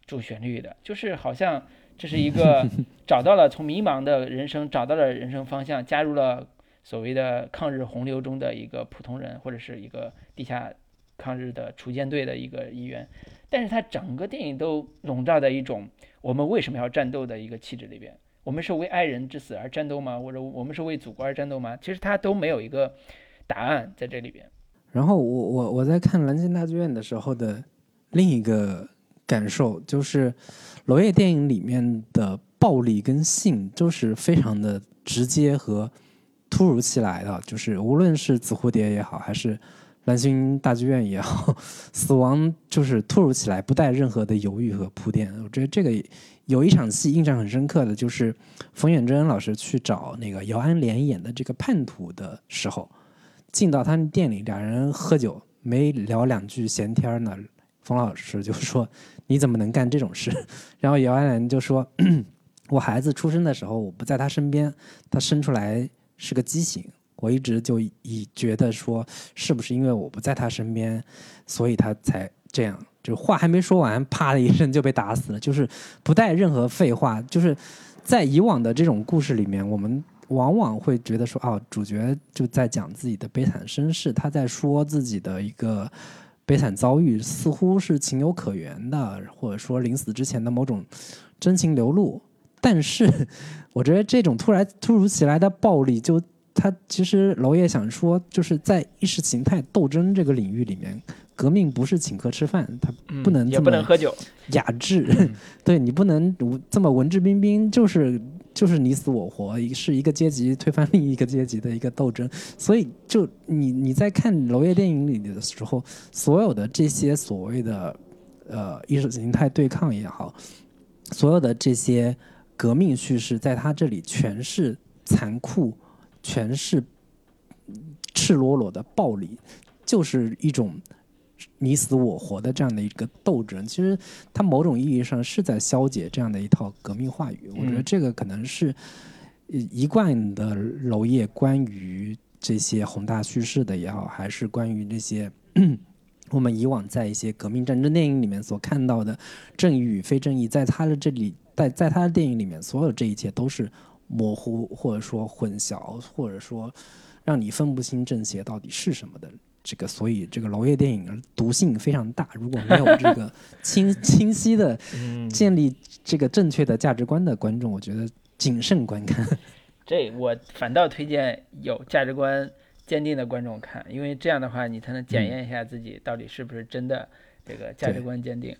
主旋律的，就是好像这是一个 找到了从迷茫的人生找到了人生方向，加入了所谓的抗日洪流中的一个普通人，或者是一个地下抗日的锄奸队的一个一员。但是他整个电影都笼罩在一种我们为什么要战斗的一个气质里边。我们是为爱人之死而战斗吗？或者我们是为祖国而战斗吗？其实他都没有一个答案在这里边。然后我我我在看《蓝星大剧院》的时候的另一个感受就是，娄烨电影里面的暴力跟性就是非常的直接和突如其来的，就是无论是紫蝴蝶也好，还是蓝星大剧院也好，死亡就是突如其来，不带任何的犹豫和铺垫。我觉得这个有一场戏印象很深刻的就是冯远征老师去找那个姚安莲演的这个叛徒的时候。进到他们店里，两人喝酒，没聊两句闲天呢。冯老师就说：“你怎么能干这种事？” 然后姚安莲就说：“ 我孩子出生的时候，我不在他身边，他生出来是个畸形。我一直就以觉得说，是不是因为我不在他身边，所以他才这样？就话还没说完，啪的一声就被打死了，就是不带任何废话。就是在以往的这种故事里面，我们。”往往会觉得说，哦，主角就在讲自己的悲惨身世，他在说自己的一个悲惨遭遇，似乎是情有可原的，或者说临死之前的某种真情流露。但是，我觉得这种突然突如其来的暴力，就他其实娄烨想说，就是在意识形态斗争这个领域里面，革命不是请客吃饭，他不能也不能喝酒，雅致，对你不能这么文质彬彬，就是。就是你死我活，是一个阶级推翻另一个阶级的一个斗争。所以，就你你在看娄烨电影里的时候，所有的这些所谓的呃意识形态对抗也好，所有的这些革命叙事，在他这里全是残酷，全是赤裸裸的暴力，就是一种。你死我活的这样的一个斗争，其实它某种意义上是在消解这样的一套革命话语。我觉得这个可能是一贯的娄烨关于这些宏大叙事的也好，还是关于那些 我们以往在一些革命战争电影里面所看到的正义与非正义，在他的这里，在在他的电影里面，所有这一切都是模糊或者说混淆，或者说让你分不清正邪到底是什么的。这个，所以这个娄烨电影毒性非常大。如果没有这个 清清晰的建立这个正确的价值观的观众，我觉得谨慎观看。这我反倒推荐有价值观坚定的观众看，因为这样的话你才能检验一下自己到底是不是真的这个价值观坚定。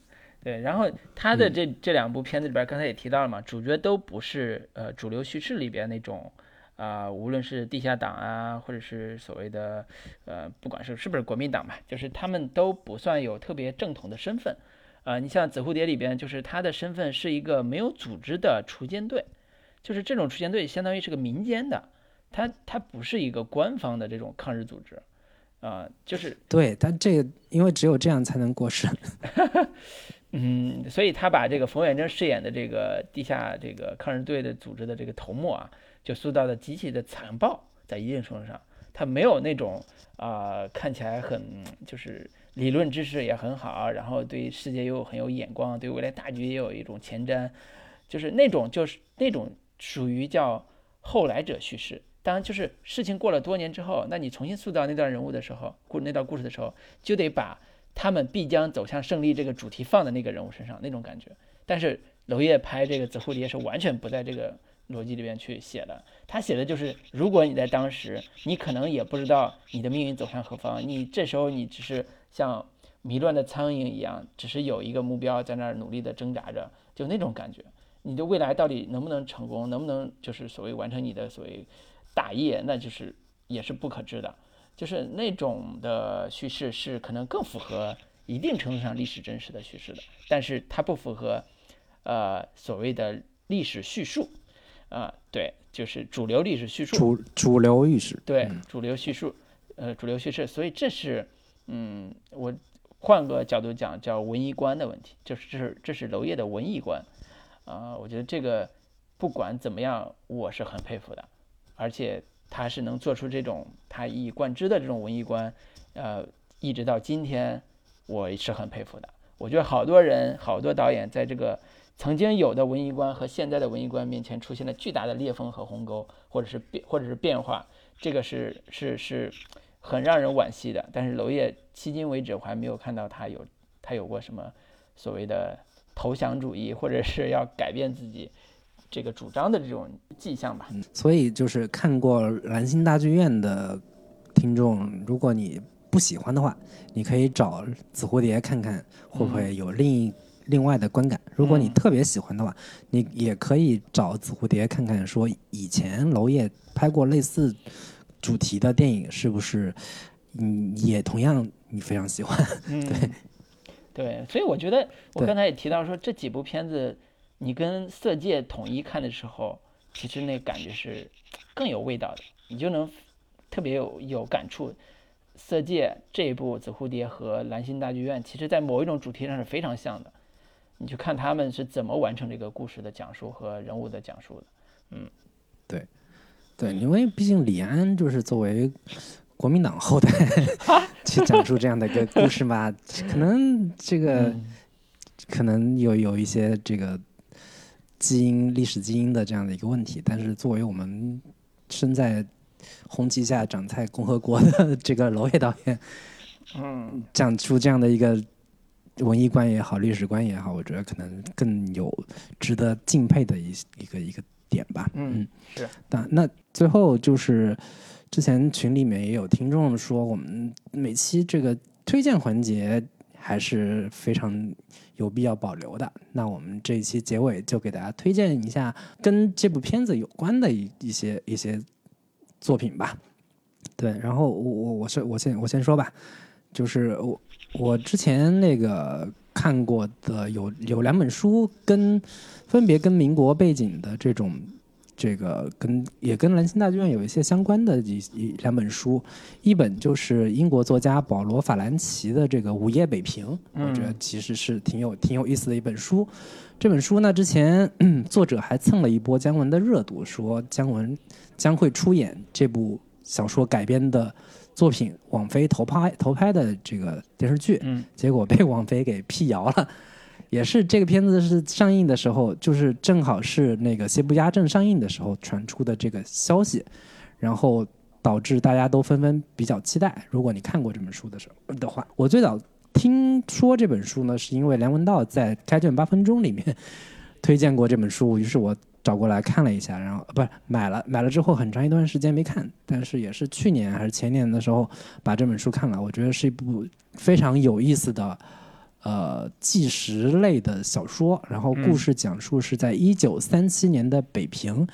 对，然后他的这这两部片子里边，刚才也提到了嘛，主角都不是呃主流叙事里边那种。啊，无论是地下党啊，或者是所谓的，呃，不管是是不是国民党吧，就是他们都不算有特别正统的身份。啊，你像《紫蝴蝶》里边，就是他的身份是一个没有组织的锄奸队，就是这种锄奸队相当于是个民间的，他他不是一个官方的这种抗日组织。啊，就是对，但这个因为只有这样才能过审。嗯，所以他把这个冯远征饰演的这个地下这个抗日队的组织的这个头目啊。就塑造的极其的残暴，在一定程度上，他没有那种啊看起来很就是理论知识也很好，然后对世界又很有眼光，对未来大局也有一种前瞻，就是那种就是那种属于叫后来者叙事。当然，就是事情过了多年之后，那你重新塑造那段人物的时候，故那段故事的时候，就得把他们必将走向胜利这个主题放在那个人物身上那种感觉。但是娄烨拍这个《紫蝴蝶》是完全不在这个。逻辑里边去写的，他写的就是，如果你在当时，你可能也不知道你的命运走向何方，你这时候你只是像迷乱的苍蝇一样，只是有一个目标在那儿努力的挣扎着，就那种感觉。你的未来到底能不能成功，能不能就是所谓完成你的所谓大业，那就是也是不可知的。就是那种的叙事是可能更符合一定程度上历史真实的叙事的，但是它不符合呃所谓的历史叙述。啊，对，就是主流历史叙述，主主流历史，对，主流叙述，呃，主流叙事，所以这是，嗯，我换个角度讲，叫文艺观的问题，就是这是这是娄烨的文艺观，啊，我觉得这个不管怎么样，我是很佩服的，而且他是能做出这种他一以贯之的这种文艺观，呃，一直到今天，我是很佩服的。我觉得好多人、好多导演在这个曾经有的文艺观和现在的文艺观面前出现了巨大的裂缝和鸿沟，或者是变，或者是变化，这个是是是很让人惋惜的。但是娄烨迄今为止我还没有看到他有他有过什么所谓的投降主义，或者是要改变自己这个主张的这种迹象吧。所以就是看过蓝星大剧院的听众，如果你不喜欢的话，你可以找紫蝴蝶看看会不会有另一另外的观感。如果你特别喜欢的话，你也可以找紫蝴蝶看看，说以前娄烨拍过类似主题的电影，是不是嗯也同样你非常喜欢？对对，所以我觉得我刚才也提到说，这几部片子你跟《色戒》统一看的时候，其实那感觉是更有味道的，你就能特别有有感触。《色戒》这一部《紫蝴蝶》和《兰心大剧院》，其实在某一种主题上是非常像的。你去看他们是怎么完成这个故事的讲述和人物的讲述的。嗯，对，对，因为毕竟李安就是作为国民党后代 去讲述这样的一个故事嘛，可能这个可能有有一些这个基因、历史基因的这样的一个问题。但是作为我们身在红旗下长在共和国的 这个娄烨导演，嗯，讲出这样的一个文艺观也好，历史观也好，我觉得可能更有值得敬佩的一一个一个点吧。嗯，是。那那最后就是之前群里面也有听众说，我们每期这个推荐环节还是非常有必要保留的。那我们这一期结尾就给大家推荐一下跟这部片子有关的一一些一些。作品吧，对，然后我我我先我先我先说吧，就是我我之前那个看过的有有两本书，跟分别跟民国背景的这种这个跟也跟兰心大剧院有一些相关的一一两本书，一本就是英国作家保罗法兰奇的这个《午夜北平》，我觉得其实是挺有挺有意思的一本书。这本书呢，之前作者还蹭了一波姜文的热度，说姜文。将会出演这部小说改编的作品，网飞投拍投拍的这个电视剧，嗯，结果被网飞给辟谣了。也是这个片子是上映的时候，就是正好是那个《邪不压正》上映的时候传出的这个消息，然后导致大家都纷纷比较期待。如果你看过这本书的时候的话，我最早听说这本书呢，是因为梁文道在《开卷八分钟》里面 推荐过这本书，于是我。找过来看了一下，然后不是买了，买了之后很长一段时间没看，但是也是去年还是前年的时候把这本书看了。我觉得是一部非常有意思的，呃，纪实类的小说。然后故事讲述是在一九三七年的北平，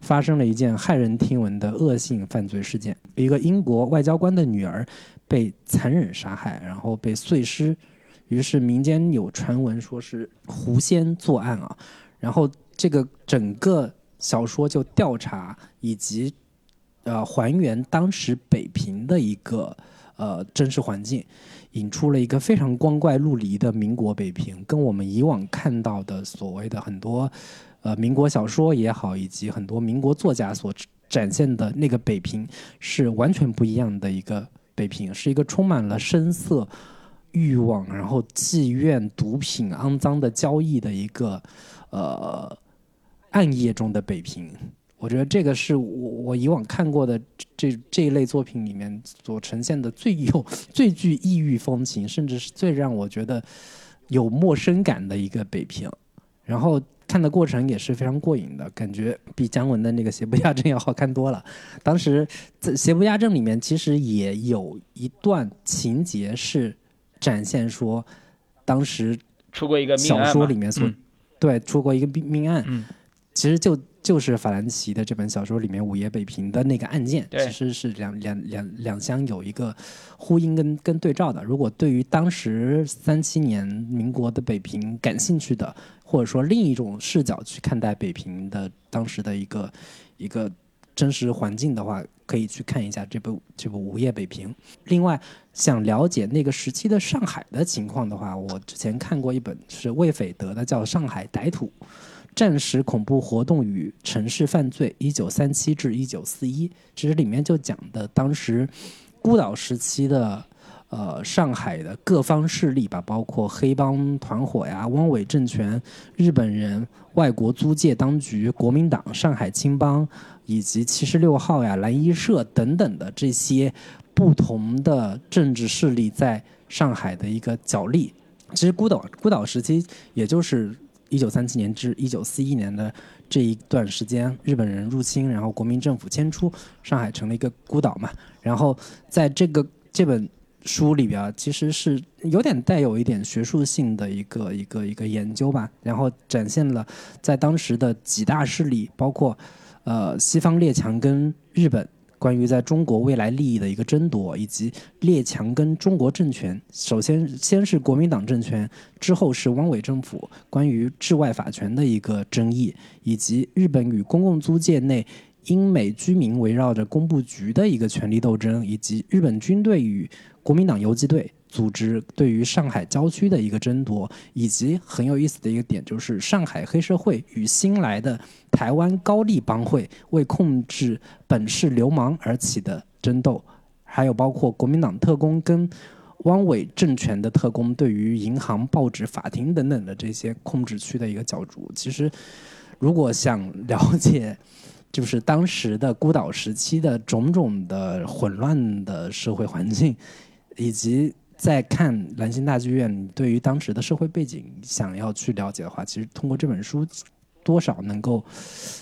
发生了一件骇人听闻的恶性犯罪事件，一个英国外交官的女儿被残忍杀害，然后被碎尸。于是民间有传闻说是狐仙作案啊，然后。这个整个小说就调查以及呃还原当时北平的一个呃真实环境，引出了一个非常光怪陆离的民国北平，跟我们以往看到的所谓的很多呃民国小说也好，以及很多民国作家所展现的那个北平是完全不一样的一个北平，是一个充满了声色、欲望，然后妓院、毒品、肮脏的交易的一个呃。暗夜中的北平，我觉得这个是我我以往看过的这这一类作品里面所呈现的最有最具异域风情，甚至是最让我觉得有陌生感的一个北平。然后看的过程也是非常过瘾的，感觉比姜文的那个《邪不压正》要好看多了。当时在《邪不压正》里面，其实也有一段情节是展现说，当时出过一个小说里面所对出过一个命命案。其实就就是法兰奇的这本小说里面《午夜北平》的那个案件，其实是两两两两相有一个呼应跟跟对照的。如果对于当时三七年民国的北平感兴趣的，或者说另一种视角去看待北平的当时的一个一个真实环境的话，可以去看一下这部这部《午夜北平》。另外，想了解那个时期的上海的情况的话，我之前看过一本是魏斐德的，叫《上海歹土》。战时恐怖活动与城市犯罪，一九三七至一九四一，其实里面就讲的当时孤岛时期的呃上海的各方势力吧，包括黑帮团伙呀、汪伪政权、日本人、外国租界当局、国民党、上海青帮以及七十六号呀、蓝衣社等等的这些不同的政治势力在上海的一个角力。其实孤岛孤岛时期，也就是一九三七年至一九四一年的这一段时间，日本人入侵，然后国民政府迁出，上海成了一个孤岛嘛。然后在这个这本书里边，其实是有点带有一点学术性的一个一个一个研究吧。然后展现了在当时的几大势力，包括呃西方列强跟日本。关于在中国未来利益的一个争夺，以及列强跟中国政权，首先先是国民党政权，之后是汪伪政府关于治外法权的一个争议，以及日本与公共租界内英美居民围绕着工部局的一个权力斗争，以及日本军队与国民党游击队。组织对于上海郊区的一个争夺，以及很有意思的一个点，就是上海黑社会与新来的台湾高丽帮会为控制本市流氓而起的争斗，还有包括国民党特工跟汪伪政权的特工对于银行、报纸、法庭等等的这些控制区的一个角逐。其实，如果想了解，就是当时的孤岛时期的种种的混乱的社会环境，以及在看兰心大剧院，对于当时的社会背景想要去了解的话，其实通过这本书，多少能够，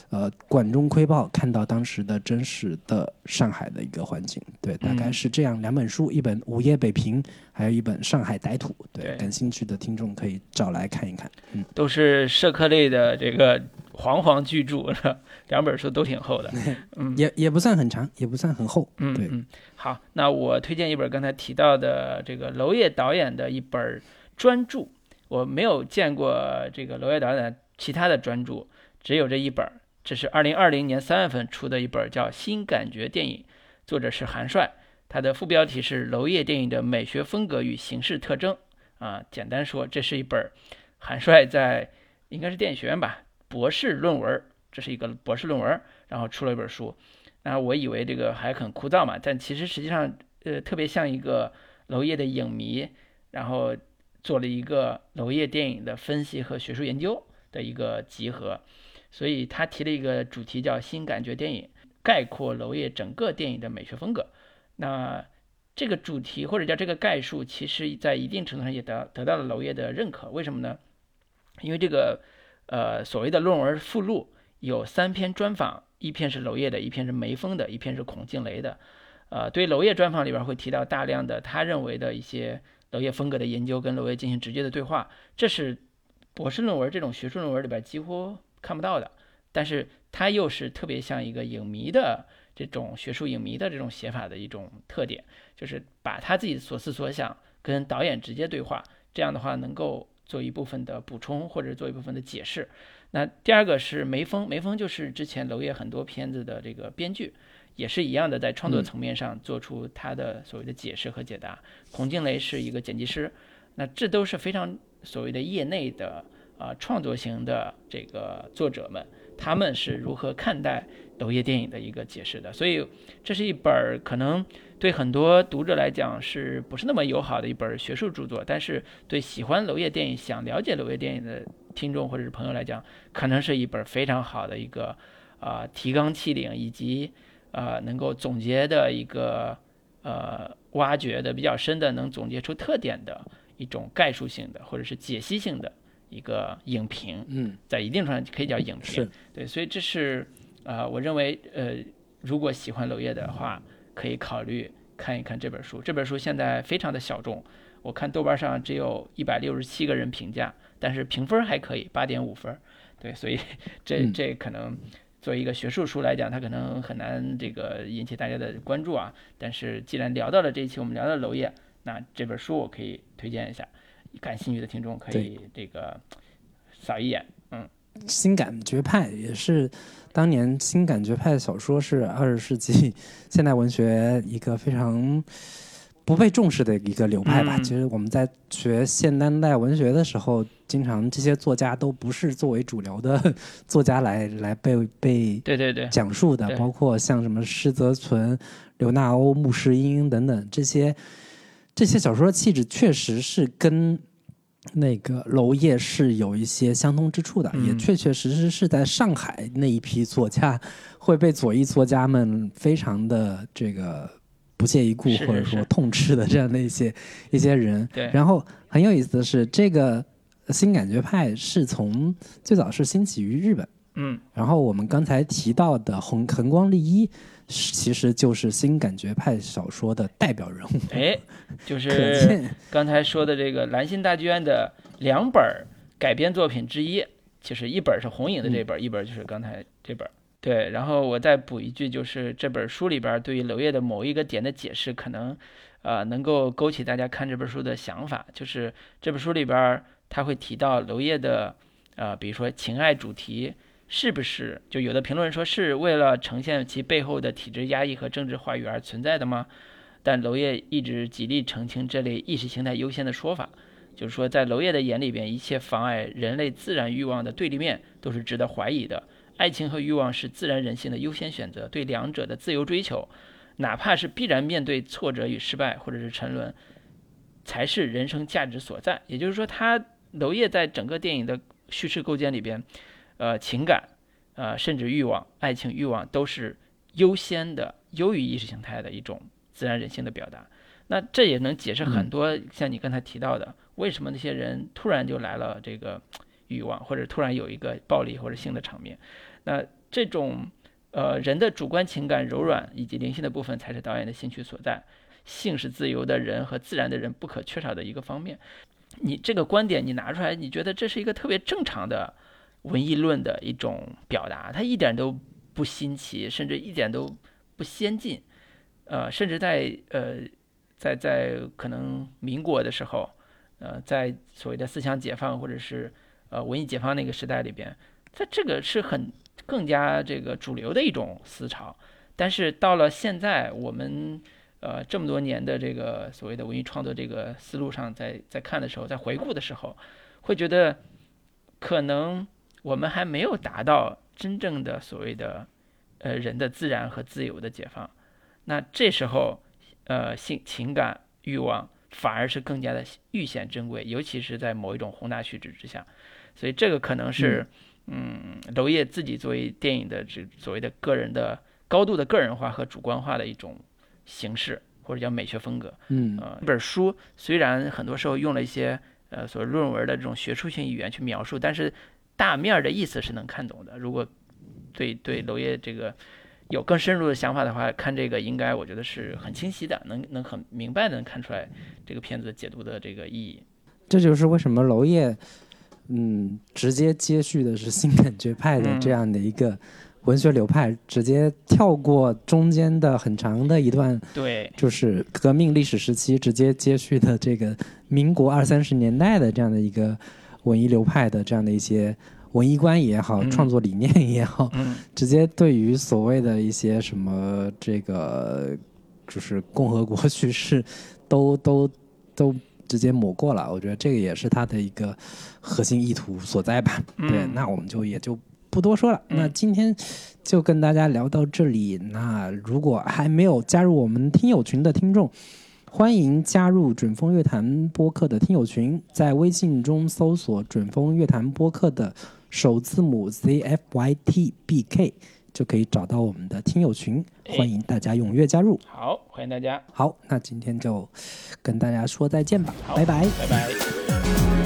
呃，管中窥豹，看到当时的真实的上海的一个环境。对，大概是这样两本书，一本《午夜北平》，还有一本《上海歹土》。对，感兴趣的听众可以找来看一看。嗯，都是社科类的这个。煌煌巨著，两本书都挺厚的，嗯，也也不算很长，也不算很厚，嗯，好，那我推荐一本刚才提到的这个娄烨导演的一本专著，我没有见过这个娄烨导演其他的专著，只有这一本，这是二零二零年三月份出的一本叫《新感觉电影》，作者是韩帅，他的副标题是娄烨电影的美学风格与形式特征，啊，简单说，这是一本韩帅在应该是电影学院吧。博士论文，这是一个博士论文，然后出了一本书。那我以为这个还很枯燥嘛，但其实实际上，呃，特别像一个娄烨的影迷，然后做了一个娄烨电影的分析和学术研究的一个集合。所以他提了一个主题叫“新感觉电影”，概括娄烨整个电影的美学风格。那这个主题或者叫这个概述，其实在一定程度上也得得到了娄烨的认可。为什么呢？因为这个。呃，所谓的论文附录有三篇专访，一篇是娄烨的，一篇是梅峰的，一篇是孔敬雷的。呃，对娄烨专访里边会提到大量的他认为的一些娄烨风格的研究，跟娄烨进行直接的对话，这是博士论文这种学术论文里边几乎看不到的。但是他又是特别像一个影迷的这种学术影迷的这种写法的一种特点，就是把他自己所思所想跟导演直接对话，这样的话能够。做一部分的补充，或者做一部分的解释。那第二个是梅峰，梅峰就是之前娄烨很多片子的这个编剧，也是一样的，在创作层面上做出他的所谓的解释和解答。孔静雷是一个剪辑师，那这都是非常所谓的业内的啊创作型的这个作者们，他们是如何看待娄烨电影的一个解释的。所以这是一本可能。对很多读者来讲，是不是那么友好的一本学术著作？但是对喜欢娄烨电影、想了解娄烨电影的听众或者是朋友来讲，可能是一本非常好的一个啊提纲挈领以及呃能够总结的一个呃挖掘的比较深的，能总结出特点的一种概述性的或者是解析性的一个影评。嗯，在一定程度上可以叫影评。对，所以这是呃我认为呃如果喜欢娄烨的话。可以考虑看一看这本书。这本书现在非常的小众，我看豆瓣上只有一百六十七个人评价，但是评分还可以，八点五分。对，所以 这这可能作为一个学术书来讲，它可能很难这个引起大家的关注啊。但是既然聊到了这一期，我们聊到娄烨，那这本书我可以推荐一下，感兴趣的听众可以这个扫一眼。嗯，新感觉派也是。当年新感觉派小说是二十世纪 现代文学一个非常不被重视的一个流派吧。其实我们在学现当代文学的时候，经常这些作家都不是作为主流的 作家来来被被对对对讲述的，包括像什么施泽存、刘纳欧、穆世英等等这些这些小说的气质确实是跟那个娄烨是有一些相通之处的，也确确实实是在上海那一批作家会被左翼作家们非常的这个不屑一顾或者说痛斥的这样的一些一些人。对，然后很有意思的是，这个新感觉派是从最早是兴起于日本，嗯，然后我们刚才提到的横横光利一。其实就是新感觉派小说的代表人物，哎，就 是 刚才说的这个兰心大剧院的两本改编作品之一，就是一本是红影的这本，一本就是刚才这本。对，然后我再补一句，就是这本书里边对于娄烨的某一个点的解释，可能呃能够勾起大家看这本书的想法。就是这本书里边他会提到娄烨的呃，比如说情爱主题。是不是就有的评论说是为了呈现其背后的体制压抑和政治话语而存在的吗？但娄烨一直极力澄清这类意识形态优先的说法，就是说在娄烨的眼里边，一切妨碍人类自然欲望的对立面都是值得怀疑的。爱情和欲望是自然人性的优先选择，对两者的自由追求，哪怕是必然面对挫折与失败或者是沉沦，才是人生价值所在。也就是说，他娄烨在整个电影的叙事构建里边。呃，情感，呃，甚至欲望、爱情、欲望都是优先的，优于意识形态的一种自然人性的表达。那这也能解释很多，像你刚才提到的，为什么那些人突然就来了这个欲望，或者突然有一个暴力或者性的场面。那这种呃人的主观情感柔软以及灵性的部分，才是导演的兴趣所在。性是自由的人和自然的人不可缺少的一个方面。你这个观点你拿出来，你觉得这是一个特别正常的？文艺论的一种表达，它一点都不新奇，甚至一点都不先进，呃，甚至在呃，在在可能民国的时候，呃，在所谓的思想解放或者是呃文艺解放那个时代里边，在这个是很更加这个主流的一种思潮。但是到了现在，我们呃这么多年的这个所谓的文艺创作这个思路上，在在看的时候，在回顾的时候，会觉得可能。我们还没有达到真正的所谓的，呃，人的自然和自由的解放。那这时候，呃，性情感欲望反而是更加的愈显珍贵，尤其是在某一种宏大叙事之下。所以这个可能是，嗯，娄烨自己作为电影的这所谓的个人的高度的个人化和主观化的一种形式，或者叫美学风格。嗯，呃，这本书虽然很多时候用了一些呃所谓论文的这种学术性语言去描述，但是。大面儿的意思是能看懂的。如果对对娄烨这个有更深入的想法的话，看这个应该我觉得是很清晰的，能能很明白的能看出来这个片子解读的这个意义。这就是为什么娄烨嗯直接接续的是新感觉派的这样的一个文学流派，直接跳过中间的很长的一段，对，就是革命历史时期，直接接续的这个民国二三十年代的这样的一个。文艺流派的这样的一些文艺观也好，创作理念也好，直接对于所谓的一些什么这个就是共和国叙事，都都都直接抹过了。我觉得这个也是他的一个核心意图所在吧。对，那我们就也就不多说了。那今天就跟大家聊到这里。那如果还没有加入我们听友群的听众，欢迎加入准风乐坛播客的听友群，在微信中搜索“准风乐坛播客”的首字母 Z F Y T B K，就可以找到我们的听友群。欢迎大家踊跃加入。好，欢迎大家。好，那今天就跟大家说再见吧。拜拜，拜拜。